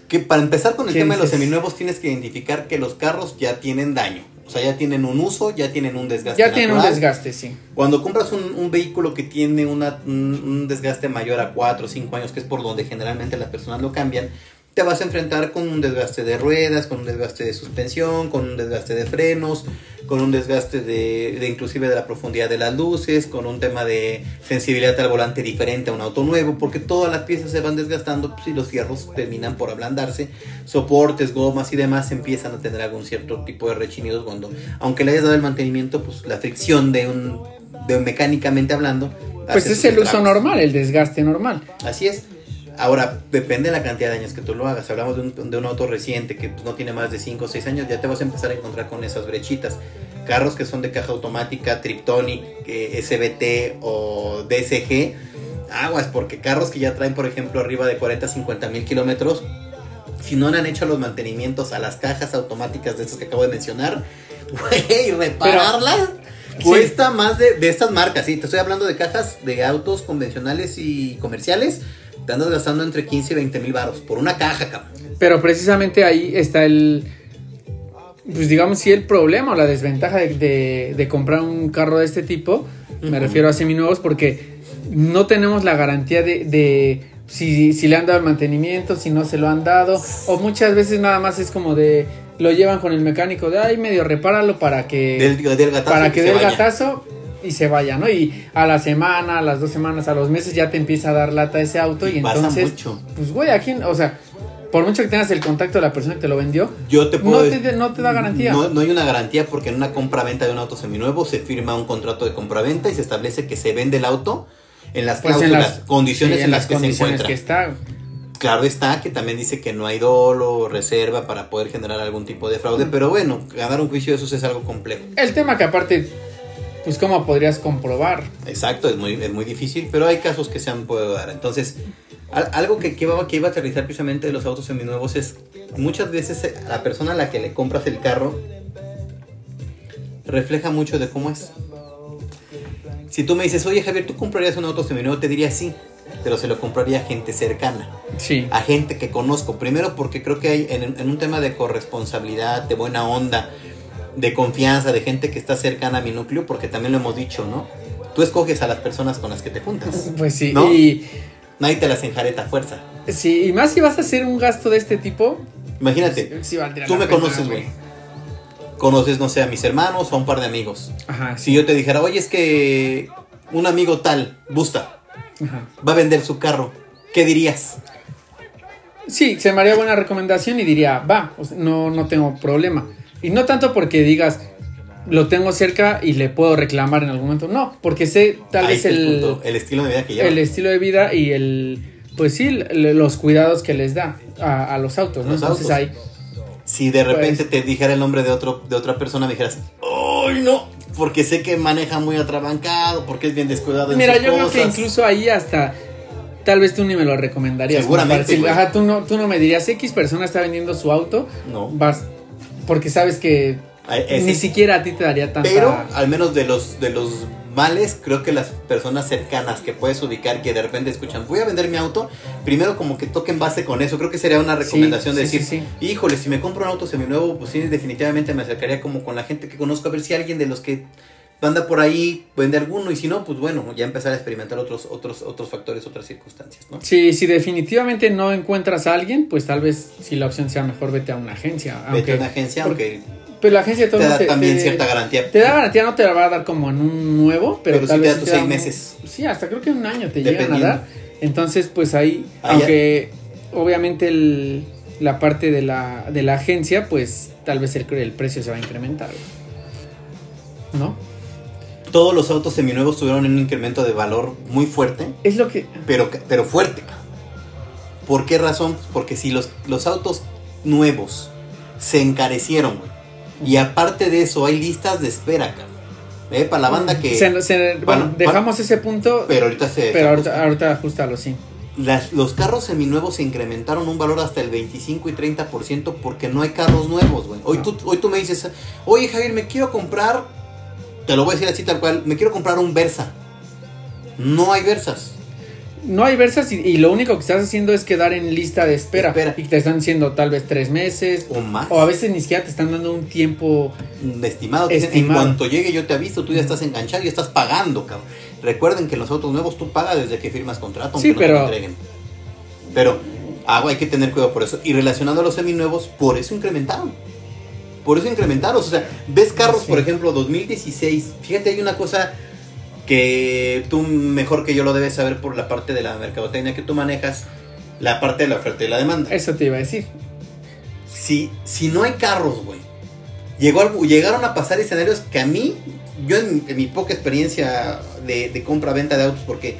Que para empezar con el ¿Qué tema de los seminuevos tienes que identificar que los carros ya tienen daño. O sea, ya tienen un uso, ya tienen un desgaste. Ya tiene un desgaste, sí. Cuando compras un, un vehículo que tiene una- un, un desgaste mayor a 4 o 5 años, que es por donde generalmente las personas lo cambian, te vas a enfrentar con un desgaste de ruedas, con un desgaste de suspensión, con un desgaste de frenos, con un desgaste de, de inclusive de la profundidad de las luces, con un tema de sensibilidad al volante diferente a un auto nuevo, porque todas las piezas se van desgastando pues, y los fierros terminan por ablandarse, soportes, gomas y demás empiezan a tener algún cierto tipo de rechinidos cuando, aunque le hayas dado el mantenimiento, pues la fricción de un, de mecánicamente hablando, Pues es el uso normal, el desgaste normal. Así es. Ahora, depende de la cantidad de años que tú lo hagas. Hablamos de un, de un auto reciente que pues, no tiene más de 5 o 6 años, ya te vas a empezar a encontrar con esas brechitas. Carros que son de caja automática, Triptonic, eh, SBT o DSG, aguas, porque carros que ya traen, por ejemplo, arriba de 40, 50 mil kilómetros, si no le han hecho los mantenimientos a las cajas automáticas de estas que acabo de mencionar, güey, repararlas Sí. cuesta más de, de estas marcas, sí, te estoy hablando de cajas de autos convencionales y comerciales, te andas gastando entre 15 y 20 mil baros por una caja, cabrón. Pero precisamente ahí está el. Pues digamos, sí, el problema o la desventaja de, de- de comprar un carro de este tipo. Me refiero a seminuevos porque no tenemos la garantía de, de si, si le han dado el mantenimiento, si no se lo han dado. O muchas veces nada más es como de. Lo llevan con el mecánico de ay, medio repáralo para que. Del, del gatazo para que dé el gatazo y se vaya, ¿no? Y a la semana, a las dos semanas, a los meses ya te empieza a dar lata ese auto y, Y pasa entonces, mucho. pues güey, aquí, o sea, por mucho que tengas el contacto de la persona que te lo vendió, Yo te puedo no decir- te, no te da garantía. No, no hay una garantía porque en una compra-venta de un auto seminuevo se firma un contrato de compra-venta y se establece que se vende el auto en las Pues en cláusulas, las condiciones sí, en las, que se encuentra. que está. Claro está que también dice que no hay dolo o reserva para poder generar algún tipo de fraude, pero bueno, ganar un juicio de esos es algo complejo. El tema que aparte, pues cómo podrías comprobar. Exacto, es muy, es muy difícil, pero hay casos que se han podido dar. Entonces, al- algo que, que, iba, que iba a aterrizar precisamente de los autos seminuevos es muchas veces eh, la persona a la que le compras el carro refleja mucho de cómo es. Si tú me dices, oye Javier, ¿tú comprarías un auto seminuevo? Te diría sí, pero se lo compraría a gente cercana, Sí. a gente que conozco. Primero porque creo que hay en, en un tema de corresponsabilidad, de buena onda, de confianza, de gente que está cercana a mi núcleo, porque también lo hemos dicho, ¿no? Tú escoges a las personas con las que te juntas. Pues sí. ¿No? Y Nadie te las enjareta a fuerza. sí, y más si vas a hacer un gasto de este tipo. Imagínate, sí valdría tú me pena, conoces, güey. Conoces, no sé, a mis hermanos o a un par de amigos. Ajá, Si yo te dijera, oye, es que un amigo tal, Busta, ajá. va a vender su carro, ¿qué dirías? Sí, se me haría buena recomendación y diría, va, no, no tengo problema. Y no tanto porque digas, lo tengo cerca y le puedo reclamar en algún momento. No, porque sé tal Ahí vez el, el estilo de vida que lleva. el estilo de vida y el, pues sí, los cuidados que les da a, a los autos, ¿no? Los Entonces autos. ahí, Si de repente Pues- te dijera el nombre de otro de otra persona, me dijeras, ¡ay no! Porque sé que maneja muy atrabancado, porque es bien descuidado en mira, sus yo creo que incluso ahí hasta, tal vez tú ni me lo recomendarías. Seguramente. Ajá, tú no, tú no me dirías, X persona está vendiendo su auto, No. vas, porque sabes que Ay, ese- ni siquiera a ti te daría tanta... Pero al menos de los de los males, creo que las personas cercanas que puedes ubicar que de repente escuchan, voy a vender mi auto, primero como que toquen base con eso. Creo que sería una recomendación de sí, decir, sí, híjole, si me compro un auto seminuevo, pues sí, definitivamente me acercaría como con la gente que conozco a ver si alguien de los que anda por ahí vende alguno y si no, pues bueno, ya empezar a experimentar otros otros otros factores, otras circunstancias, ¿no? Sí, si definitivamente no encuentras a alguien, pues tal vez si la opción sea mejor, vete a una agencia. Vete a una agencia, porque- aunque Pero la agencia te da modos también te- cierta garantía. Te da garantía, no te la va a dar como en un nuevo, pero, Pero tal sí te da tus seis un- meses. Sí, hasta creo que un año te llegan a dar. Entonces, pues ahí, Ah, ya. aunque obviamente el- la parte de la, de la agencia, pues tal vez el, el precio se va a incrementar. ¿No? Todos los autos seminuevos tuvieron un incremento de valor muy fuerte. Es lo que... pero, pero fuerte. ¿Por qué razón? Porque si los, los autos nuevos se encarecieron, güey, Y aparte de eso, hay listas de espera, cabrón. ¿Eh? Para la banda que... Se- se- bueno, Bueno, dejamos ese punto, Pero ahorita se... pero se ahorita, ahorita ajustalo, sí. Las- los carros seminuevos se incrementaron un valor hasta el 25 y 30% porque no hay carros nuevos, güey. Hoy, No. tú, hoy tú me dices, oye Javier, me quiero comprar, te lo voy a decir así tal cual, me quiero comprar un Versa. No hay Versas. No hay versas y, y lo único que estás haciendo es quedar en lista de espera. Espera. Y te están diciendo tal vez tres meses. O más. O a veces ni siquiera te están dando un tiempo. Estimado, te Estimado. en cuanto llegue yo te aviso, tú ya estás enganchado y estás pagando, cabrón. Recuerden que los autos nuevos tú pagas desde que firmas contrato, aunque Sí, no te pero- lo entreguen. Pero agua hay que tener cuidado por eso. Y relacionado a los seminuevos, por eso incrementaron. Por eso incrementaron. O sea, ves carros, Sí. por ejemplo, 2016. Fíjate, hay una cosa que tú mejor que yo lo debes saber por la parte de la mercadotecnia que tú manejas, la parte de la oferta y la demanda. Eso te iba a decir. Si, si no hay carros, güey. Llegó llegaron a pasar escenarios que a mí, yo en, en mi poca experiencia de, de compra-venta de autos, porque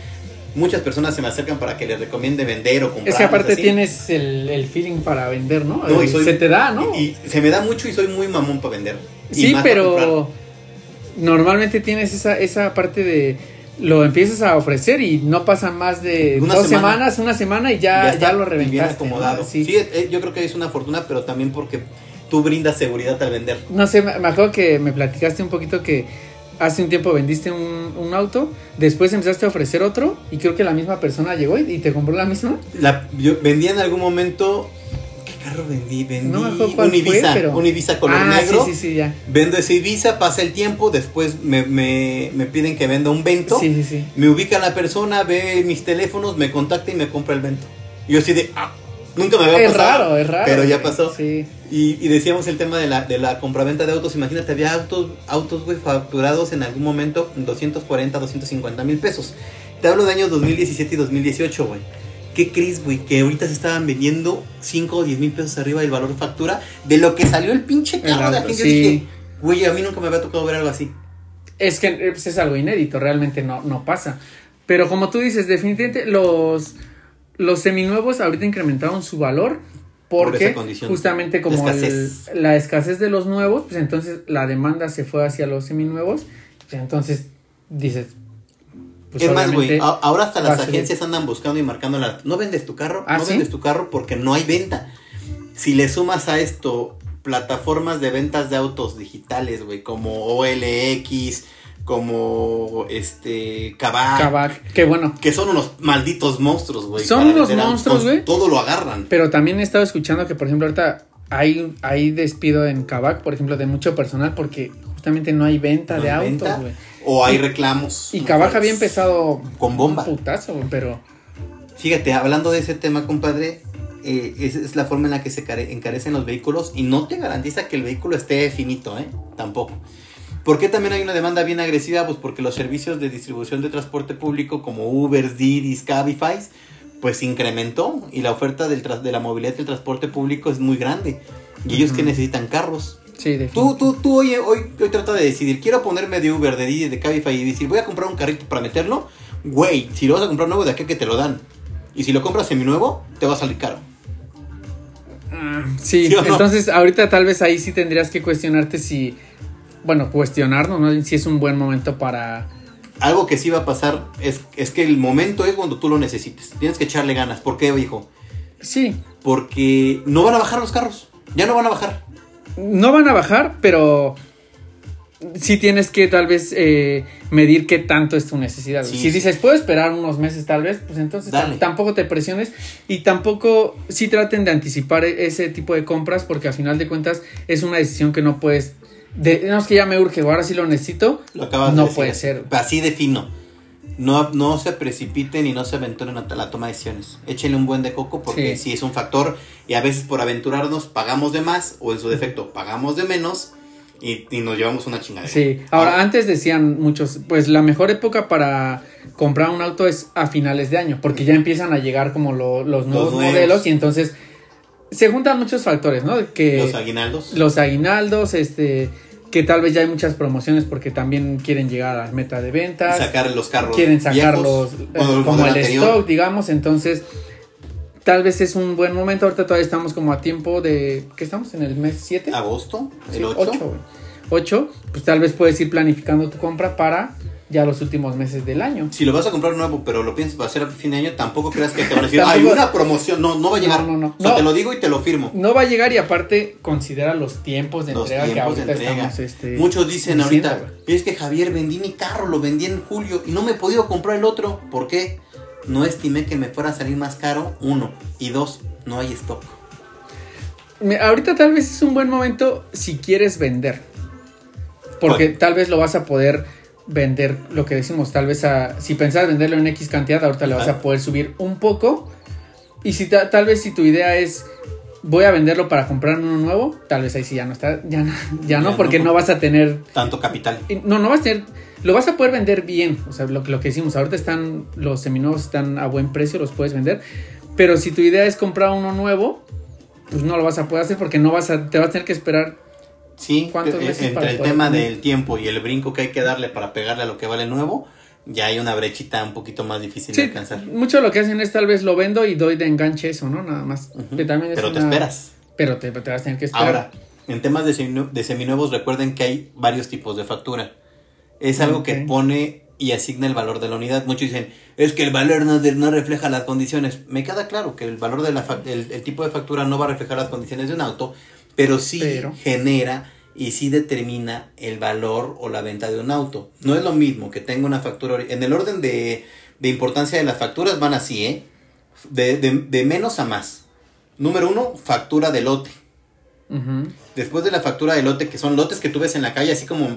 muchas personas se me acercan para que les recomiende vender o comprar. Es que aparte así. tienes el, el feeling para vender, ¿no? No, y Eh, soy- Se te da, ¿no? Y, y se me da mucho y soy muy mamón para vender. Sí, pero normalmente tienes esa, esa parte de lo empiezas a ofrecer y no pasan más de Una dos semana. semanas, una semana y ya, ya, está, lo y bien reventaste. acomodado. ¿no? Sí, Sí. eh, yo creo que es una fortuna, pero también porque tú brindas seguridad al vender. No sé, me acuerdo que me platicaste un poquito que hace un tiempo vendiste un, un auto, después empezaste a ofrecer otro y creo que la misma persona llegó y, y te compró la misma. La, yo vendí en algún momento. ¿Qué carro vendí? Vendí No un Ibiza. pero... Un Ibiza color ah, negro. Sí, sí, sí, ya. Vendo ese Ibiza, pasa el tiempo, después me, me, me piden que venda un Vento. Sí, sí, sí. Me ubica la persona, ve mis teléfonos, me contacta y me compra el Vento. Y yo así de, ah, nunca me había Es pasado. raro, es raro. Pero ya pasó. Sí. Y, y decíamos el tema de la, de la compraventa de autos. Imagínate, había autos, autos, güey, facturados en algún momento en 240, 250 mil pesos. Te hablo de años 2017 y 2018, güey. ¿Qué crees, güey? Que ahorita se estaban vendiendo 5 o 10 mil pesos arriba del valor factura de lo que salió el pinche El carro de auto, aquí. Yo sí. dije, güey, a mí nunca me había tocado ver algo así. Es que eh, pues, es algo inédito, realmente no, no pasa. Pero como tú dices, definitivamente los, los seminuevos ahorita incrementaron su valor Por porque justamente como La el- escasez. la escasez de los nuevos, pues entonces la demanda se fue hacia los seminuevos. pues, entonces dices... pues, es más, güey, ahora hasta las agencias andan buscando y marcando la... No vendes tu carro, ¿Ah, no sí? vendes tu carro porque no hay venta. Si le sumas a esto plataformas de ventas de autos digitales, güey, como OLX, como este Kavak, Kavak, que bueno, que son unos malditos monstruos, güey. Son unos monstruos, güey. Todo lo agarran. Pero también he estado escuchando que, por ejemplo, ahorita hay, hay despido en Kavak, por ejemplo, de mucho personal porque justamente no hay venta No de hay autos, güey. O hay reclamos. Y fuertes. había empezado Con bomba. un putazo, pero Fíjate, hablando de ese tema, compadre, eh, es la forma en la que se care- encarecen los vehículos y no te garantiza que el vehículo esté finito, ¿eh? Tampoco. ¿Por qué también hay una demanda bien agresiva? Pues porque los servicios de distribución de transporte público como Uber, Didi, Cabify, pues incrementó y la oferta del de la movilidad del transporte público es muy grande. Y ellos que necesitan carros. sí, Tú, tú, tú hoy, hoy, hoy trata de decidir, quiero ponerme de Uber, de Didi, de Cabify y decir, voy a comprar un carrito para meterlo. Güey, si lo vas a comprar nuevo, de aquí que te lo dan. Y si lo compras seminuevo, te va a salir caro. Ah, sí, ¿Sí o no? entonces ahorita tal vez ahí sí tendrías que cuestionarte si, bueno, cuestionarnos, ¿no? Si es un buen momento para... Algo que sí va a pasar es, es que el momento es cuando tú lo necesites. Tienes que echarle ganas. ¿Por qué, hijo? Sí, Porque no van a bajar los carros. Ya no van a bajar. no van a bajar, pero sí tienes que tal vez eh, medir qué tanto es tu necesidad. Sí, si sí. dices, puedo esperar unos meses tal vez, pues entonces Dale. tampoco te presiones y tampoco sí traten de anticipar e- ese tipo de compras porque a final de cuentas es una decisión que no puedes... De, no es que ya me urge, ahora sí lo necesito. Lo acabas No de decir. puede ser. Así de fino. No, no se precipiten y no se aventuren a la toma de decisiones. Échenle un buen de coco porque Sí. sí. es un factor y a veces por aventurarnos pagamos de más o en su defecto pagamos de menos y, y nos llevamos una chingada. Sí, ahora antes decían muchos, pues la mejor época para comprar un auto es a finales de año, porque ya empiezan a llegar como lo- los nuevos nuevos. modelos y entonces se juntan muchos factores, ¿no? Que Los aguinaldos. los aguinaldos, este, que tal vez ya hay muchas promociones porque también quieren llegar a la meta de ventas, sacar los carros. quieren sacar viejos, los, eh, como el anterior. stock, digamos, entonces tal vez es un buen momento. Ahorita todavía estamos como a tiempo de. ¿Qué estamos? ¿En el mes 7? ¿Agosto? ¿El Sí, 8? ocho, güey. Ocho, pues tal vez puedes ir planificando tu compra para ya los últimos meses del año. Si lo vas a comprar nuevo, pero lo piensas para hacer a fin de año, tampoco creas que te van a decir, hay una promoción. No, no va a llegar. No, no, no. O sea, No. te lo digo y te lo firmo. No va a llegar y aparte considera los tiempos de Los entrega que de ahorita entrega. estamos. Este, Muchos dicen diciendo, ahorita, es que Javier vendí mi carro, lo vendí en julio y no me he podido comprar el otro. ¿Por qué? No estimé que me fuera a salir más caro, uno. Y dos, no hay stock. Ahorita tal vez es un buen momento si quieres vender. Porque Bueno. tal vez lo vas a poder vender, lo que decimos, tal vez a, si pensabas venderlo en X cantidad, ahorita le vas Ah. a poder subir un poco. Y si ta- tal vez si tu idea es voy a venderlo para comprar uno nuevo, tal vez ahí sí ya no está, ya no, ya no Ya porque no. no vas a tener Tanto capital. No, no vas a tener. Lo vas a poder vender bien. O sea, lo, que- lo que decimos, ahorita están. Los seminuevos están a buen precio, los puedes vender. Pero si tu idea es comprar uno nuevo, pues no lo vas a poder hacer porque no vas a. Te vas a tener que esperar. Sí, ¿Cuántos eh, meses para entre el tema del tiempo y el brinco que hay que darle para pegarle a lo que vale nuevo, ya hay una brechita un poquito más difícil de alcanzar. mucho lo que hacen es tal vez lo vendo y doy de enganche eso, ¿no? Nada más. Que también es Pero te esperas. Pero te, te vas a tener que esperar. Ahora, en temas de, seminu- de seminuevos, recuerden que hay varios tipos de factura. Es algo que pone y asigna el valor de la unidad. Muchos dicen, es que el valor no, de- no refleja las condiciones. Me queda claro que el valor de la fa- el, el tipo de factura no va a reflejar las condiciones de un auto, pero sí Pero- genera y sí determina el valor o la venta de un auto. No es lo mismo que tenga una factura. En el orden de, de importancia de las facturas van así, ¿eh? De, de- de menos a más. Número uno, factura de lote. Después de la factura de lote, que son lotes que tú ves en la calle, así como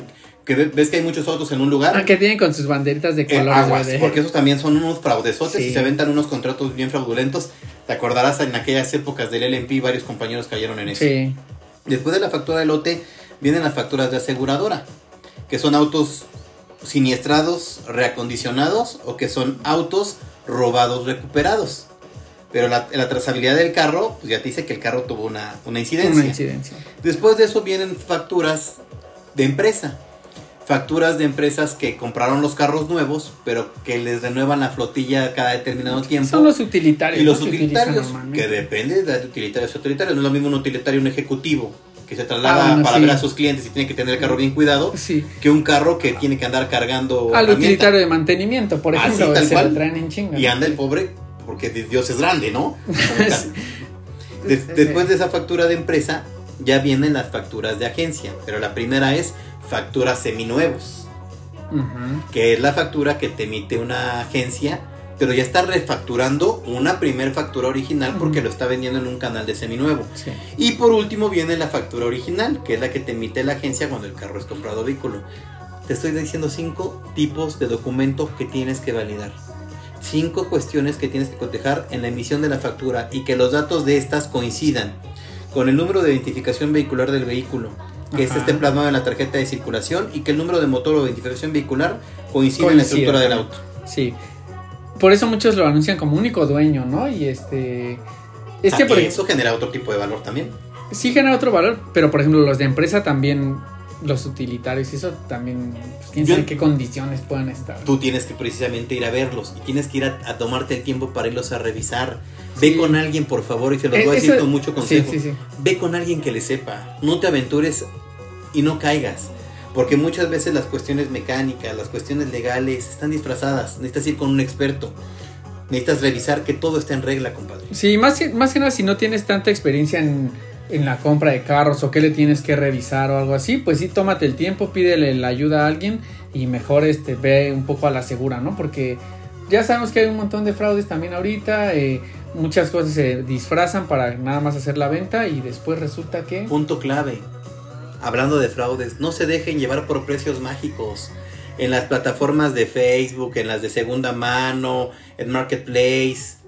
que ves que hay muchos autos en un lugar. Ah, que tienen con sus banderitas de eh, colores. aguas, de- porque esos también son unos fraudesotes Sí. y se ventan unos contratos bien fraudulentos. Te acordarás en aquellas épocas del LMP, varios compañeros cayeron en eso. Sí. Después de la factura de lote, vienen las facturas de aseguradora, que son autos siniestrados, reacondicionados o que son autos robados, recuperados. Pero la, la trazabilidad del carro, pues ya te dice que el carro tuvo una, una incidencia. Una incidencia. Después de eso vienen facturas de empresa. Facturas de empresas que compraron los carros nuevos, pero que les renuevan la flotilla cada determinado tiempo. Son los utilitarios. y los utilitarios, que depende de utilitarios y utilitarios. No es lo mismo un utilitario, un ejecutivo, que se traslada Ah, bueno, para sí. ver a sus clientes y tiene que tener el carro bien cuidado, Sí. que un carro que tiene que andar cargando Al utilitario de mantenimiento, por ejemplo, sí, tal se cual. lo traen en chinga. Y anda el pobre, porque Dios es grande, ¿no? Des- después de esa factura de empresa, ya vienen las facturas de agencia. Pero la primera es facturas seminuevos, que es la factura que te emite una agencia, pero ya está refacturando una primer factura original porque lo está vendiendo en un canal de seminuevo. Sí. Y por último viene la factura original, que es la que te emite la agencia cuando el carro es comprado vehículo. Te estoy diciendo cinco tipos de documentos que tienes que validar. Cinco cuestiones que tienes que cotejar en la emisión de la factura y que los datos de estas coincidan con el número de identificación vehicular del vehículo, que Ajá. este esté plasmado en la tarjeta de circulación y que el número de motor o identificación vehicular coincida en la estructura del auto. Sí. Por eso muchos lo anuncian como único dueño, ¿no? Y este. Es que Ah, por eso genera otro tipo de valor también. sí genera otro valor, pero por ejemplo, los de empresa también, los utilitarios, y eso también, pues, quién sabe en qué condiciones puedan estar. tú tienes que precisamente ir a verlos y tienes que ir a, a tomarte el tiempo para irlos a revisar. Ve Sí. con alguien, por favor, y se los Eh, voy a decir eso- con mucho Sí, consejo. sí, sí. Ve con alguien que le sepa. No te aventures y no caigas. Porque muchas veces las cuestiones mecánicas, las cuestiones legales están disfrazadas. Necesitas ir con un experto. Necesitas revisar que todo esté en regla, compadre. Sí, más, que- más que nada si no tienes tanta experiencia en, en la compra de carros o qué le tienes que revisar o algo así, pues sí, tómate el tiempo, pídele la ayuda a alguien y mejor este ve un poco a la segura, ¿no? Porque ya sabemos que hay un montón de fraudes también ahorita, eh, muchas cosas se disfrazan para nada más hacer la venta y después resulta que... Punto clave. Hablando de fraudes, no se dejen llevar por precios mágicos. En las plataformas de Facebook, en las de segunda mano, en Marketplace.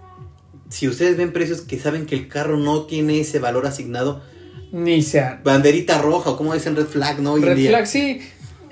Si ustedes ven precios que saben que el carro no tiene ese valor asignado, Ni sea... banderita roja o como dicen red flag, ¿no? Hoy en Red día. flag, sí.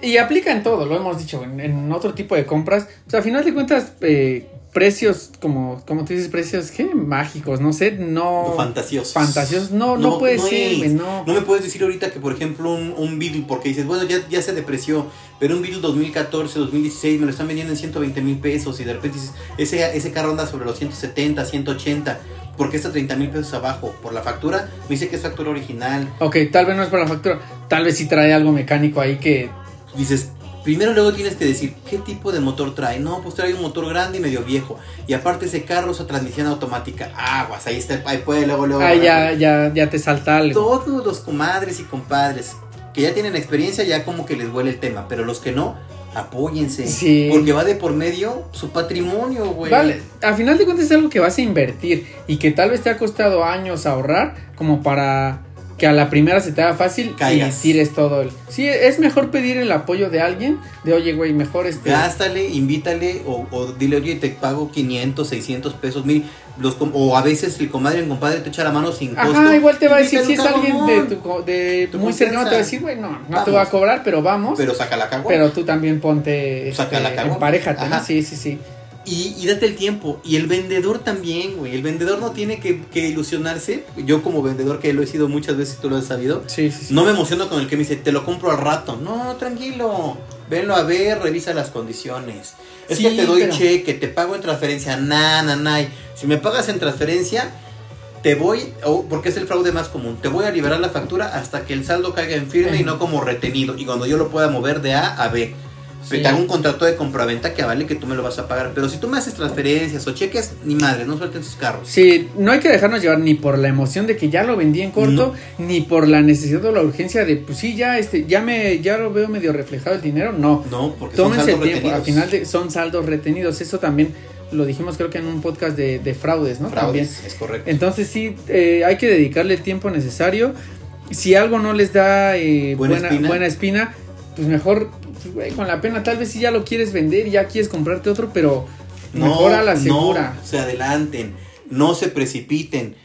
Y aplica en todo, lo hemos dicho, en, en otro tipo de compras. O sea, a final de cuentas, eh, precios, como, como tú dices, precios, ¿qué? Mágicos, no sé, no... Fantasiosos. Fantasiosos, no, no, puede ser, es. güey, no. No me puedes decir ahorita que, por ejemplo, un, un Beetle, porque dices, bueno, ya, ya se depreció, pero un Beetle 2014, 2016 me lo están vendiendo en 120 mil pesos y de repente dices, ese, ese carro anda sobre los 170, 180. ¿Por qué está 30 mil pesos abajo? ¿Por la factura? Me dice que es factura original. Ok, tal vez no es por la factura. Tal vez sí trae algo mecánico ahí que. Dices, primero luego tienes que decir, ¿qué tipo de motor trae? No, pues trae un motor grande y medio viejo. Y aparte ese carro es a transmisión automática. Aguas, ahí está, ahí puede luego, luego. Ah, ya, ya, ya te salta algo. Todos los comadres y compadres que ya tienen experiencia, ya como que les huele el tema. Pero los que no, apóyense. Sí. Porque va de por medio su patrimonio, güey. Vale, a final de cuentas es algo que vas a invertir y que tal vez te ha costado años ahorrar como para que a la primera se te haga fácil Caigas. y tires todo. El... Sí, es mejor pedir el apoyo de alguien, de oye, güey, mejor este... Gástale, invítale o, o dile, oye, te pago 500, 600 pesos, mil. Los, o a veces el comadre en compadre te echa la mano sin costo. Ajá, igual te va a decir, si es alguien de, tu, de Tu muy cercano, te va a decir, güey, no, no te va a cobrar, pero vamos. Pero, Pero saca la cagua. tú también ponte, Saca este, la. Ajá. Sí, sí, sí. Y, y date el tiempo. Y el vendedor también, güey. El vendedor no tiene que, que ilusionarse. Yo como vendedor, que lo he sido muchas veces, tú lo has sabido. Sí, sí, sí. No me emociono con el que me dice, te lo compro al rato. No, tranquilo. Venlo a ver, revisa las condiciones. Es que te doy pero- cheque, te pago en transferencia. Na, na, na. Si me pagas en transferencia, te voy, porque es el fraude más común, te voy a liberar la factura hasta que el saldo caiga en firme y no como retenido. Y cuando yo lo pueda mover de A a B. Sí. Te hago un contrato de compraventa que vale que tú me lo vas a pagar. Pero si tú me haces transferencias o cheques, ni madre, no suelten sus carros. Sí, no hay que dejarnos llevar ni por la emoción de que ya lo vendí en corto, ni por la necesidad o la urgencia de, pues sí, ya este, ya me, ya lo veo medio reflejado el dinero. No, No, porque son tómense el saldos tiempo. Al retenidos. final de, son saldos retenidos. Eso también lo dijimos creo que en un podcast de, de fraudes, ¿no? También. Es correcto. Entonces sí, eh, hay que dedicarle el tiempo necesario. Si algo no les da eh, Buena buena, espina. buena espina, pues mejor, pues, güey, con la pena, tal vez si ya lo quieres vender y ya quieres comprarte otro, pero mejor a la segura. No se adelanten, no se precipiten.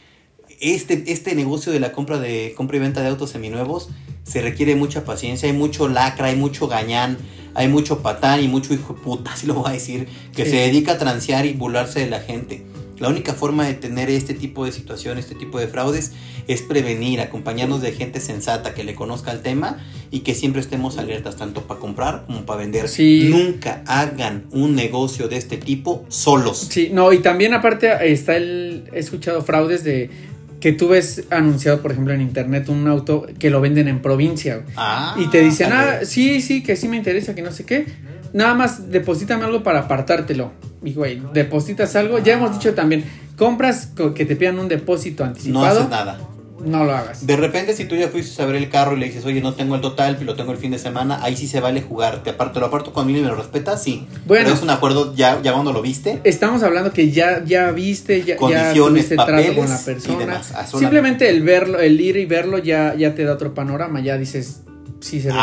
Este, este negocio de la compra de compra y venta de autos seminuevos se requiere mucha paciencia, hay mucho lacra, hay mucho gañán, hay mucho patán y mucho hijo de puta, así lo voy a decir, que Sí. se dedica a transear y burlarse de la gente. La única forma de tener este tipo de situación, este tipo de fraudes, es prevenir, acompañarnos de gente sensata que le conozca el tema y que siempre estemos alertas, tanto para comprar como para vender. Sí. Nunca hagan un negocio de este tipo solos. Sí, no, y también aparte está el, he escuchado fraudes de que tú ves anunciado, por ejemplo, en internet un auto que lo venden en provincia Ah, y te dicen, ah, sí, sí, que sí me interesa, que no sé qué, nada más deposítame algo para apartártelo. Y güey, depositas algo, ya hemos dicho también, compras co- que te pidan un depósito no anticipado, haces nada. no lo hagas. De repente, si tú ya fuiste a ver el carro y le dices, oye, no tengo el total, lo tengo el fin de semana, ahí sí se vale jugar. Te aparto, lo aparto conmigo y me lo respetas, sí. Bueno. Pero es un acuerdo ya, ya cuando lo viste. Estamos hablando que ya, ya viste, ya, ya trato papeles con la y persona. demás. Simplemente el verlo, el ir y verlo ya, ya te da otro panorama, ya dices si se no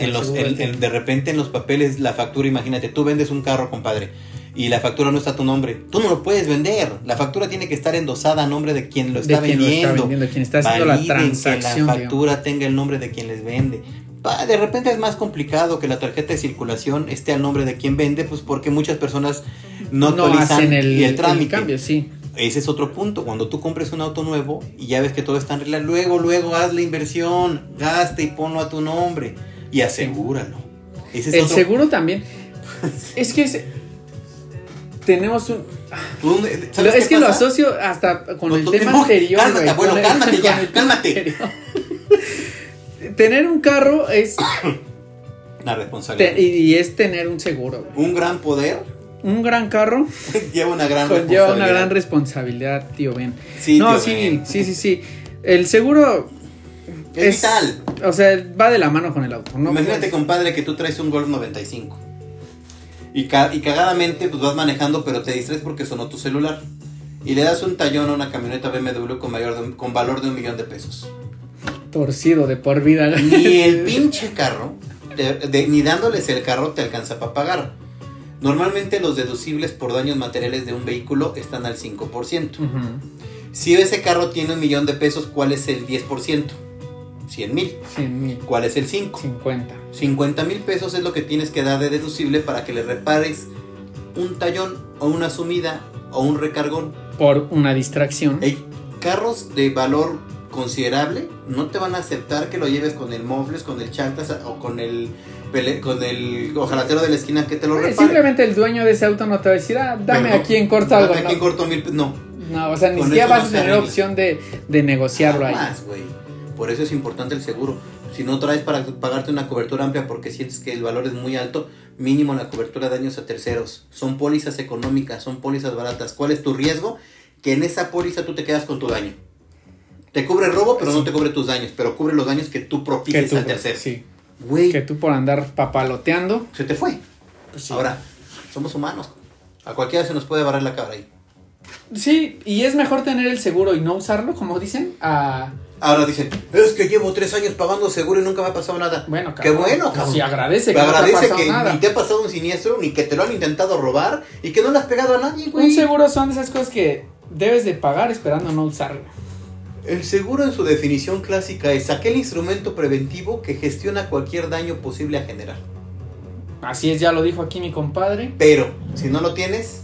en lo los, este. de repente en los papeles, la factura, imagínate, tú vendes un carro, compadre, y la factura no está a tu nombre. Tú no lo puedes vender. La factura tiene que estar endosada a nombre de quien lo de está lo vendiendo. está vendiendo, quien está haciendo la transacción. Que la digamos. factura tenga el nombre de quien les vende. De repente es más complicado que la tarjeta de circulación esté al nombre de quien vende, pues porque muchas personas no, No actualizan hacen el trámite. cambio, sí. Ese es otro punto. Cuando tú compres un auto nuevo y ya ves que todo está en regla, luego, luego haz la inversión, gasta y ponlo a tu nombre y asegúralo. Ese es El otro seguro también. es que es- tenemos un. ¿sabes es que lo asocio hasta con el tema anterior. cálmate, güey, abuelo, el- cálmate ya, cálmate. tener un carro es. La te- responsabilidad. y, y es tener un seguro. Un gran poder Un gran carro lleva una gran conlleva una gran responsabilidad, tío Ben. Sí, no, tío sí, Ben. sí, sí, sí. El seguro Es, vital. O sea, va de la mano con el auto. ¿no? Imagínate, Pues, compadre, que tú traes un Golf 95. Y, ca- y cagadamente, pues vas manejando, pero te distraes porque sonó tu celular. Y le das un tallón a una camioneta BMW con, mayor de con valor de un millón de pesos. torcido de por vida. Ni el pinche carro, de- de- ni dándoles el carro te alcanza para pagar. Normalmente los deducibles por daños materiales de un vehículo están al 5%. Ujú. Si ese carro tiene un millón de pesos, ¿cuál es el 10%? 100 mil. 100 mil. ¿Cuál es el 5? 50. 50 mil pesos es lo que tienes que dar de deducible para que le repares un tallón o una sumida o un recargón. Por una distracción. Hay carros de valor considerable, no te van a aceptar que lo lleves con el mofles, con el chantas o con el con el ojalatero de la esquina que te lo Eh, repare. Simplemente el dueño de ese auto no te va a decir, ah, dame Pero, aquí en corto algo. Dame aquí en ¿no? corto mil No. No, o sea, ni siquiera vas a tener arregla. opción de, de negociarlo ahí. Güey. Por eso es importante el seguro. Si no traes para pagarte una cobertura amplia porque sientes que el valor es muy alto, mínimo la cobertura de daños a terceros. Son pólizas económicas, son pólizas baratas. ¿Cuál es tu riesgo? Que en esa póliza tú te quedas con tu daño. Te cubre robo, pero no te cubre tus daños, pero cubre los daños que tú tú, al tercero. sí, Güey, que tú por andar papaloteando. se te fue. pues sí. Ahora, somos humanos. A cualquiera se nos puede barrer la cabra ahí. Sí, y es mejor tener el seguro y no usarlo, como dicen, a... Ahora dicen, es que llevo tres años pagando seguro y nunca me ha pasado nada. Bueno, Qué bueno, cabrón. sí, agradece que Me no te ha agradece que nada. ni te ha pasado un siniestro, ni que te lo han intentado robar y que no le has pegado a nadie, güey. Un seguro son de esas cosas que debes de pagar esperando no usarlo. El seguro en su definición clásica es aquel instrumento preventivo que gestiona cualquier daño posible a generar. Así es, ya lo dijo aquí mi compadre. Pero, si no lo tienes,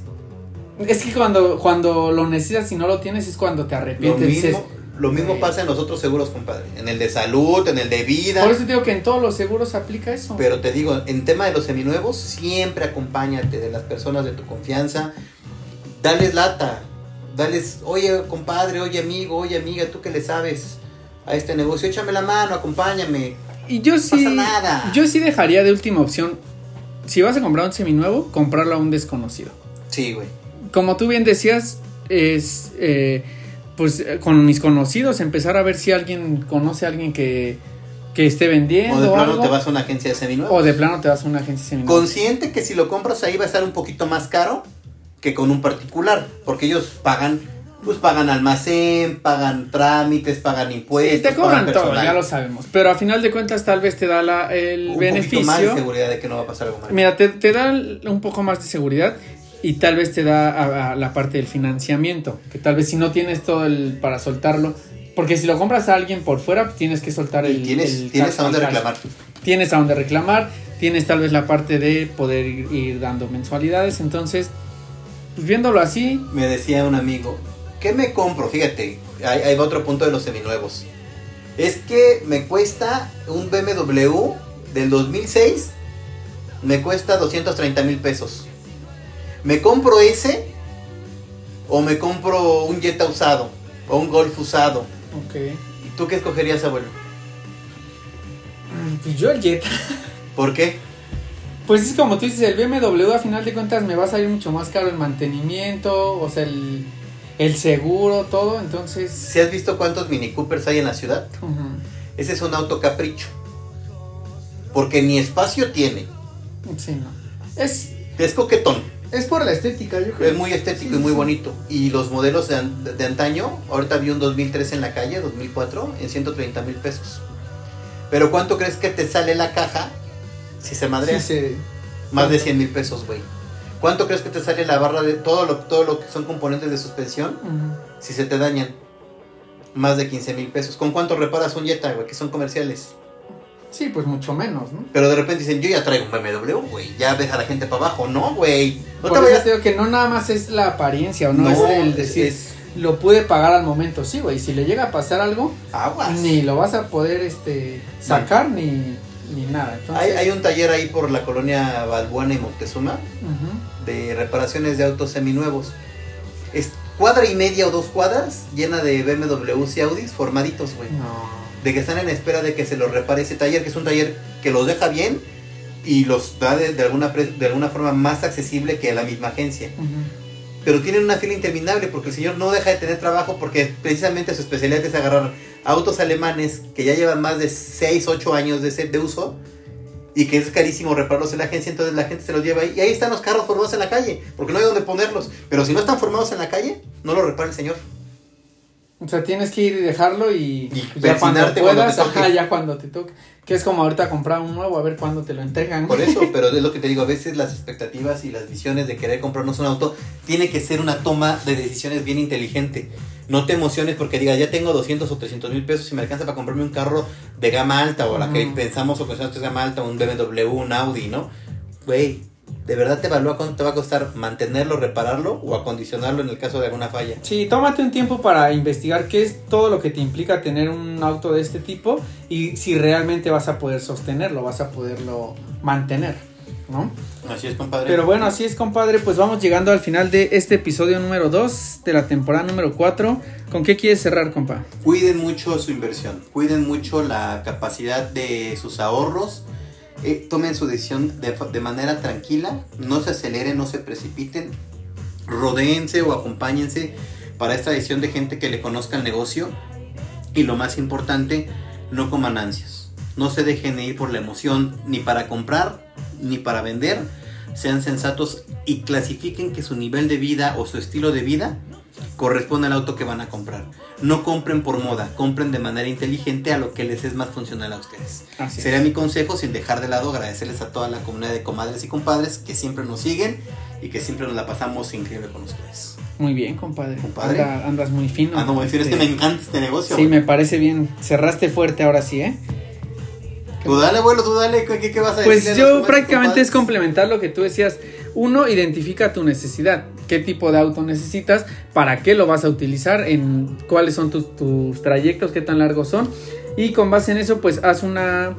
Es que cuando, cuando lo necesitas y no lo tienes es cuando te lo arrepientes. dices, mismo, lo mismo güey. pasa en los otros seguros, compadre. En el de salud, en el de vida. Por eso te digo que en todos los seguros aplica eso. Pero te digo, en tema de los seminuevos, siempre acompáñate de las personas de tu confianza. Dales lata. Dales, oye compadre, oye amigo, oye amiga, tú que le sabes a este negocio, échame la mano, acompáñame. y yo sí, pasa nada. yo sí dejaría de última opción, si vas a comprar un seminuevo, comprarlo a un desconocido. Sí, güey. Como tú bien decías, es eh, pues eh, con mis conocidos empezar a ver si alguien conoce a alguien que, que esté vendiendo O de plano algo, te vas a una agencia de seminuevos. o de plano te vas a una agencia seminueva. Consciente que si lo compras ahí va a estar un poquito más caro que con un particular, porque ellos pagan, pues pagan almacén, pagan trámites, pagan impuestos, Sí, te cobran todo, personal. ya lo sabemos. Pero a final de cuentas tal vez te da la, el un beneficio. poquito más de seguridad de que no va a pasar algo mal. Mira, te, te da un poco más de seguridad y tal vez te da a- a la parte del financiamiento, que tal vez si no tienes todo el para soltarlo, porque si lo compras a alguien por fuera, pues tienes que soltar el... Tienes, el tienes a dónde reclamar. Tienes a dónde reclamar, tienes tal vez la parte de poder ir, ir dando mensualidades, entonces, pues viéndolo así, Me decía un amigo, ¿qué me compro? Fíjate, ahí, ahí va otro punto de los seminuevos. Es que me cuesta un BMW del 2006, me cuesta 230 mil pesos. ¿Me compro ese? ¿O me compro un Jetta usado? ¿O un Golf usado? ok. ¿Y tú qué escogerías, abuelo? Mm, Pues yo el Jetta. ¿Por qué? Pues es como tú dices, el BMW a final de cuentas me va a salir mucho más caro el mantenimiento, o sea, el, el seguro, todo, entonces... ¿Si has visto cuántos Mini Coopers hay en la ciudad? Ese es un auto capricho. Porque ni espacio tiene. Sí, no. Es, Es coquetón. es por la estética, yo creo. Es muy estético y muy bonito. Y los modelos de, an- de antaño, ahorita vi un 2003 en la calle, 2004, en 130 mil pesos. Pero ¿cuánto crees que te sale la caja si se madrea? Sí, Más de 100 mil pesos, güey. ¿Cuánto crees que te sale la barra de todo lo, todo lo que son componentes de suspensión si se te dañan? Más de 15 mil pesos. ¿Con cuánto reparas un Jetta, güey? Que son comerciales. Sí, pues mucho menos, ¿no? Pero de repente dicen, yo ya traigo un BMW, güey. Ya ves a la gente para abajo. No, güey. No Por te vayas. digo que no nada más es la apariencia, o no, No, es el decir, es lo pude pagar al momento, sí, güey, si le llega a pasar algo, aguas. ni lo vas a poder este sacar ni, ni nada. Entonces, Hay, hay un taller ahí por la colonia Balbuena y Moctezuma de reparaciones de autos seminuevos. Es cuadra y media o dos cuadras llena de BMWs y Audis formaditos, güey. No. De que están en espera de que se los repare ese taller, que es un taller que los deja bien y los da de, de alguna, pre- de alguna forma más accesible que la misma agencia. Pero tienen una fila interminable porque el señor no deja de tener trabajo porque precisamente su especialidad es agarrar autos alemanes que ya llevan más de 6, 8 años de, de uso y que es carísimo repararlos en la agencia, entonces la gente se los lleva ahí. Y ahí están los carros formados en la calle, porque no hay donde ponerlos. Pero si no están formados en la calle, no lo repara el señor. O sea, tienes que ir y dejarlo y, Y ya cuando persinarte cuando puedas, te toque. ajá, ya cuando te toque. Que es como ahorita comprar un nuevo, a ver cuándo te lo entregan. Por eso, pero es lo que te digo, a veces las expectativas y las visiones de querer comprarnos un auto tiene que ser una toma de decisiones bien inteligente. No te emociones porque digas, ya tengo 200 o 300 mil pesos y me alcanza para comprarme un carro de gama alta o la que pensamos o pensamos que es gama alta, un BMW, un Audi, ¿no? Güey, ¿de verdad te evalúa cuánto te va a costar mantenerlo, repararlo o acondicionarlo en el caso de alguna falla? Sí, tómate un tiempo para investigar qué es todo lo que te implica tener un auto de este tipo y si realmente vas a poder sostenerlo, vas a poderlo mantener. ¿no? Así es, compadre. Pero bueno, así es, compadre. Pues vamos llegando al final de este episodio número 2 de la temporada número 4. ¿Con qué quieres cerrar, compa? Cuiden mucho su inversión, cuiden mucho la capacidad de sus ahorros. Eh, tomen su decisión de, de manera tranquila, no se aceleren, no se precipiten, rodéense o acompáñense para esta decisión de gente que le conozca el negocio y lo más importante, no coman ansias, no se dejen ir por la emoción ni para comprar ni para vender, sean sensatos y clasifiquen que su nivel de vida o su estilo de vida corresponde al auto que van a comprar. No compren por moda, compren de manera inteligente a lo que les es más funcional a ustedes. Así Sería es. mi consejo sin dejar de lado agradecerles a toda la comunidad de comadres y compadres que siempre nos siguen y que siempre nos la pasamos increíble con ustedes. Muy bien, compadre. Compadre. Anda- andas muy fino. Ah, no, es que Este, me encanta este negocio. Sí, güey. me parece bien. Cerraste fuerte ahora sí, ¿eh? Tú dale, abuelo, tú dale, ¿qué, qué vas a decir? Pues yo prácticamente es complementar lo que tú decías. Uno, identifica tu necesidad. ¿Qué tipo de auto necesitas? ¿Para qué lo vas a utilizar? ¿En cuáles son tus, trayectos? ¿Qué tan largos son? Y con base en eso, pues haz una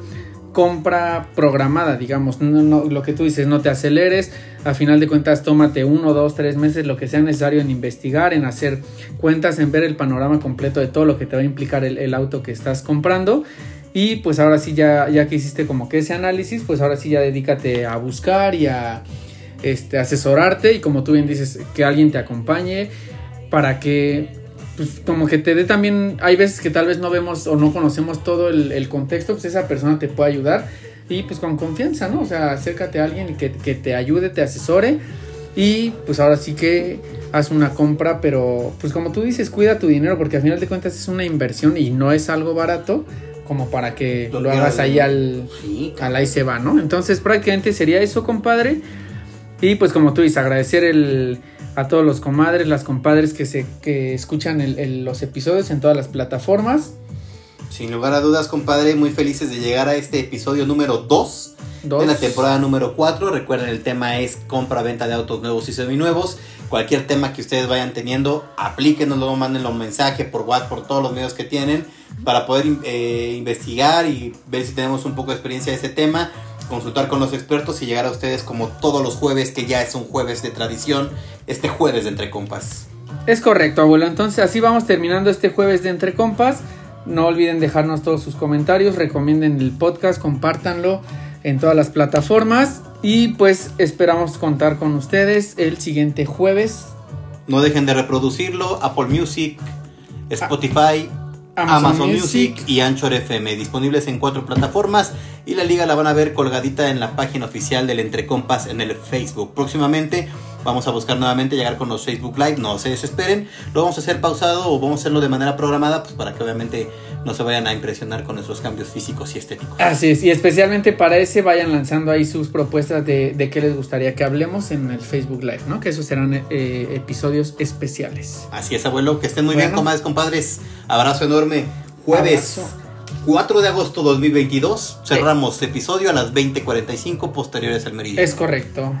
compra programada, digamos. Lo que tú dices, no te aceleres. A final de cuentas, tómate uno, dos, tres meses, lo que sea necesario en investigar, en hacer cuentas, en ver el panorama completo de todo lo que te va a implicar el, el auto que estás comprando. Y pues ahora sí, ya, ya que hiciste como que ese análisis, pues ahora sí ya dedícate a buscar y a este, asesorarte. Y como tú bien dices, que alguien te acompañe para que, pues como que te dé también, hay veces que tal vez no vemos o no conocemos todo el, el contexto, pues esa persona te puede ayudar. Y pues con confianza, ¿no? O sea, acércate a alguien que, que te ayude, te asesore. Y pues ahora sí que haz una compra, pero pues como tú dices, cuida tu dinero porque al final de cuentas es una inversión y no es algo barato como para que Lo lo hagas ahí al, Sí, al ahí se va, ¿no? Entonces prácticamente sería eso, compadre. Y pues como tú dices, agradecer el, a todos los comadres, las compadres que, se, que escuchan el- el- los episodios en todas las plataformas. Sin lugar a dudas, compadre, muy felices de llegar a este episodio número 2 Dos. de la temporada número 4. Recuerden, el tema es compra-venta de autos nuevos y seminuevos. Cualquier tema que ustedes vayan teniendo, aplíquenoslo, mándenlo un mensaje por WhatsApp, por todos los medios que tienen, para poder eh, investigar y ver si tenemos un poco de experiencia de ese tema, consultar con los expertos y llegar a ustedes como todos los jueves, que ya es un jueves de tradición, este jueves de Entre Compas. Es correcto, abuelo. Entonces así vamos terminando este jueves de Entre Compas. No olviden dejarnos todos sus comentarios, recomienden el podcast, compártanlo en todas las plataformas y pues esperamos contar con ustedes el siguiente jueves. No dejen de reproducirlo, Apple Music, Spotify, Amazon Amazon, Music. Music. y Anchor FM, disponibles en cuatro plataformas y la liga la van a ver colgadita en la página oficial del Entre Compas en el Facebook. Próximamente vamos a buscar nuevamente llegar con los Facebook Live, no se desesperen, lo vamos a hacer pausado o vamos a hacerlo de manera programada pues para que obviamente no se vayan a impresionar con nuestros cambios físicos y estéticos. Así es, y especialmente para ese vayan lanzando ahí sus propuestas de, de qué les gustaría que hablemos en el Facebook Live, ¿no? Que esos serán eh, episodios especiales. Así es, abuelo, que estén muy bien, comadres, compadres. Abrazo enorme. Jueves Abrazo. 4 de agosto 2022. Cerramos episodio a las 20:45 posteriores al meridiano. Es correcto.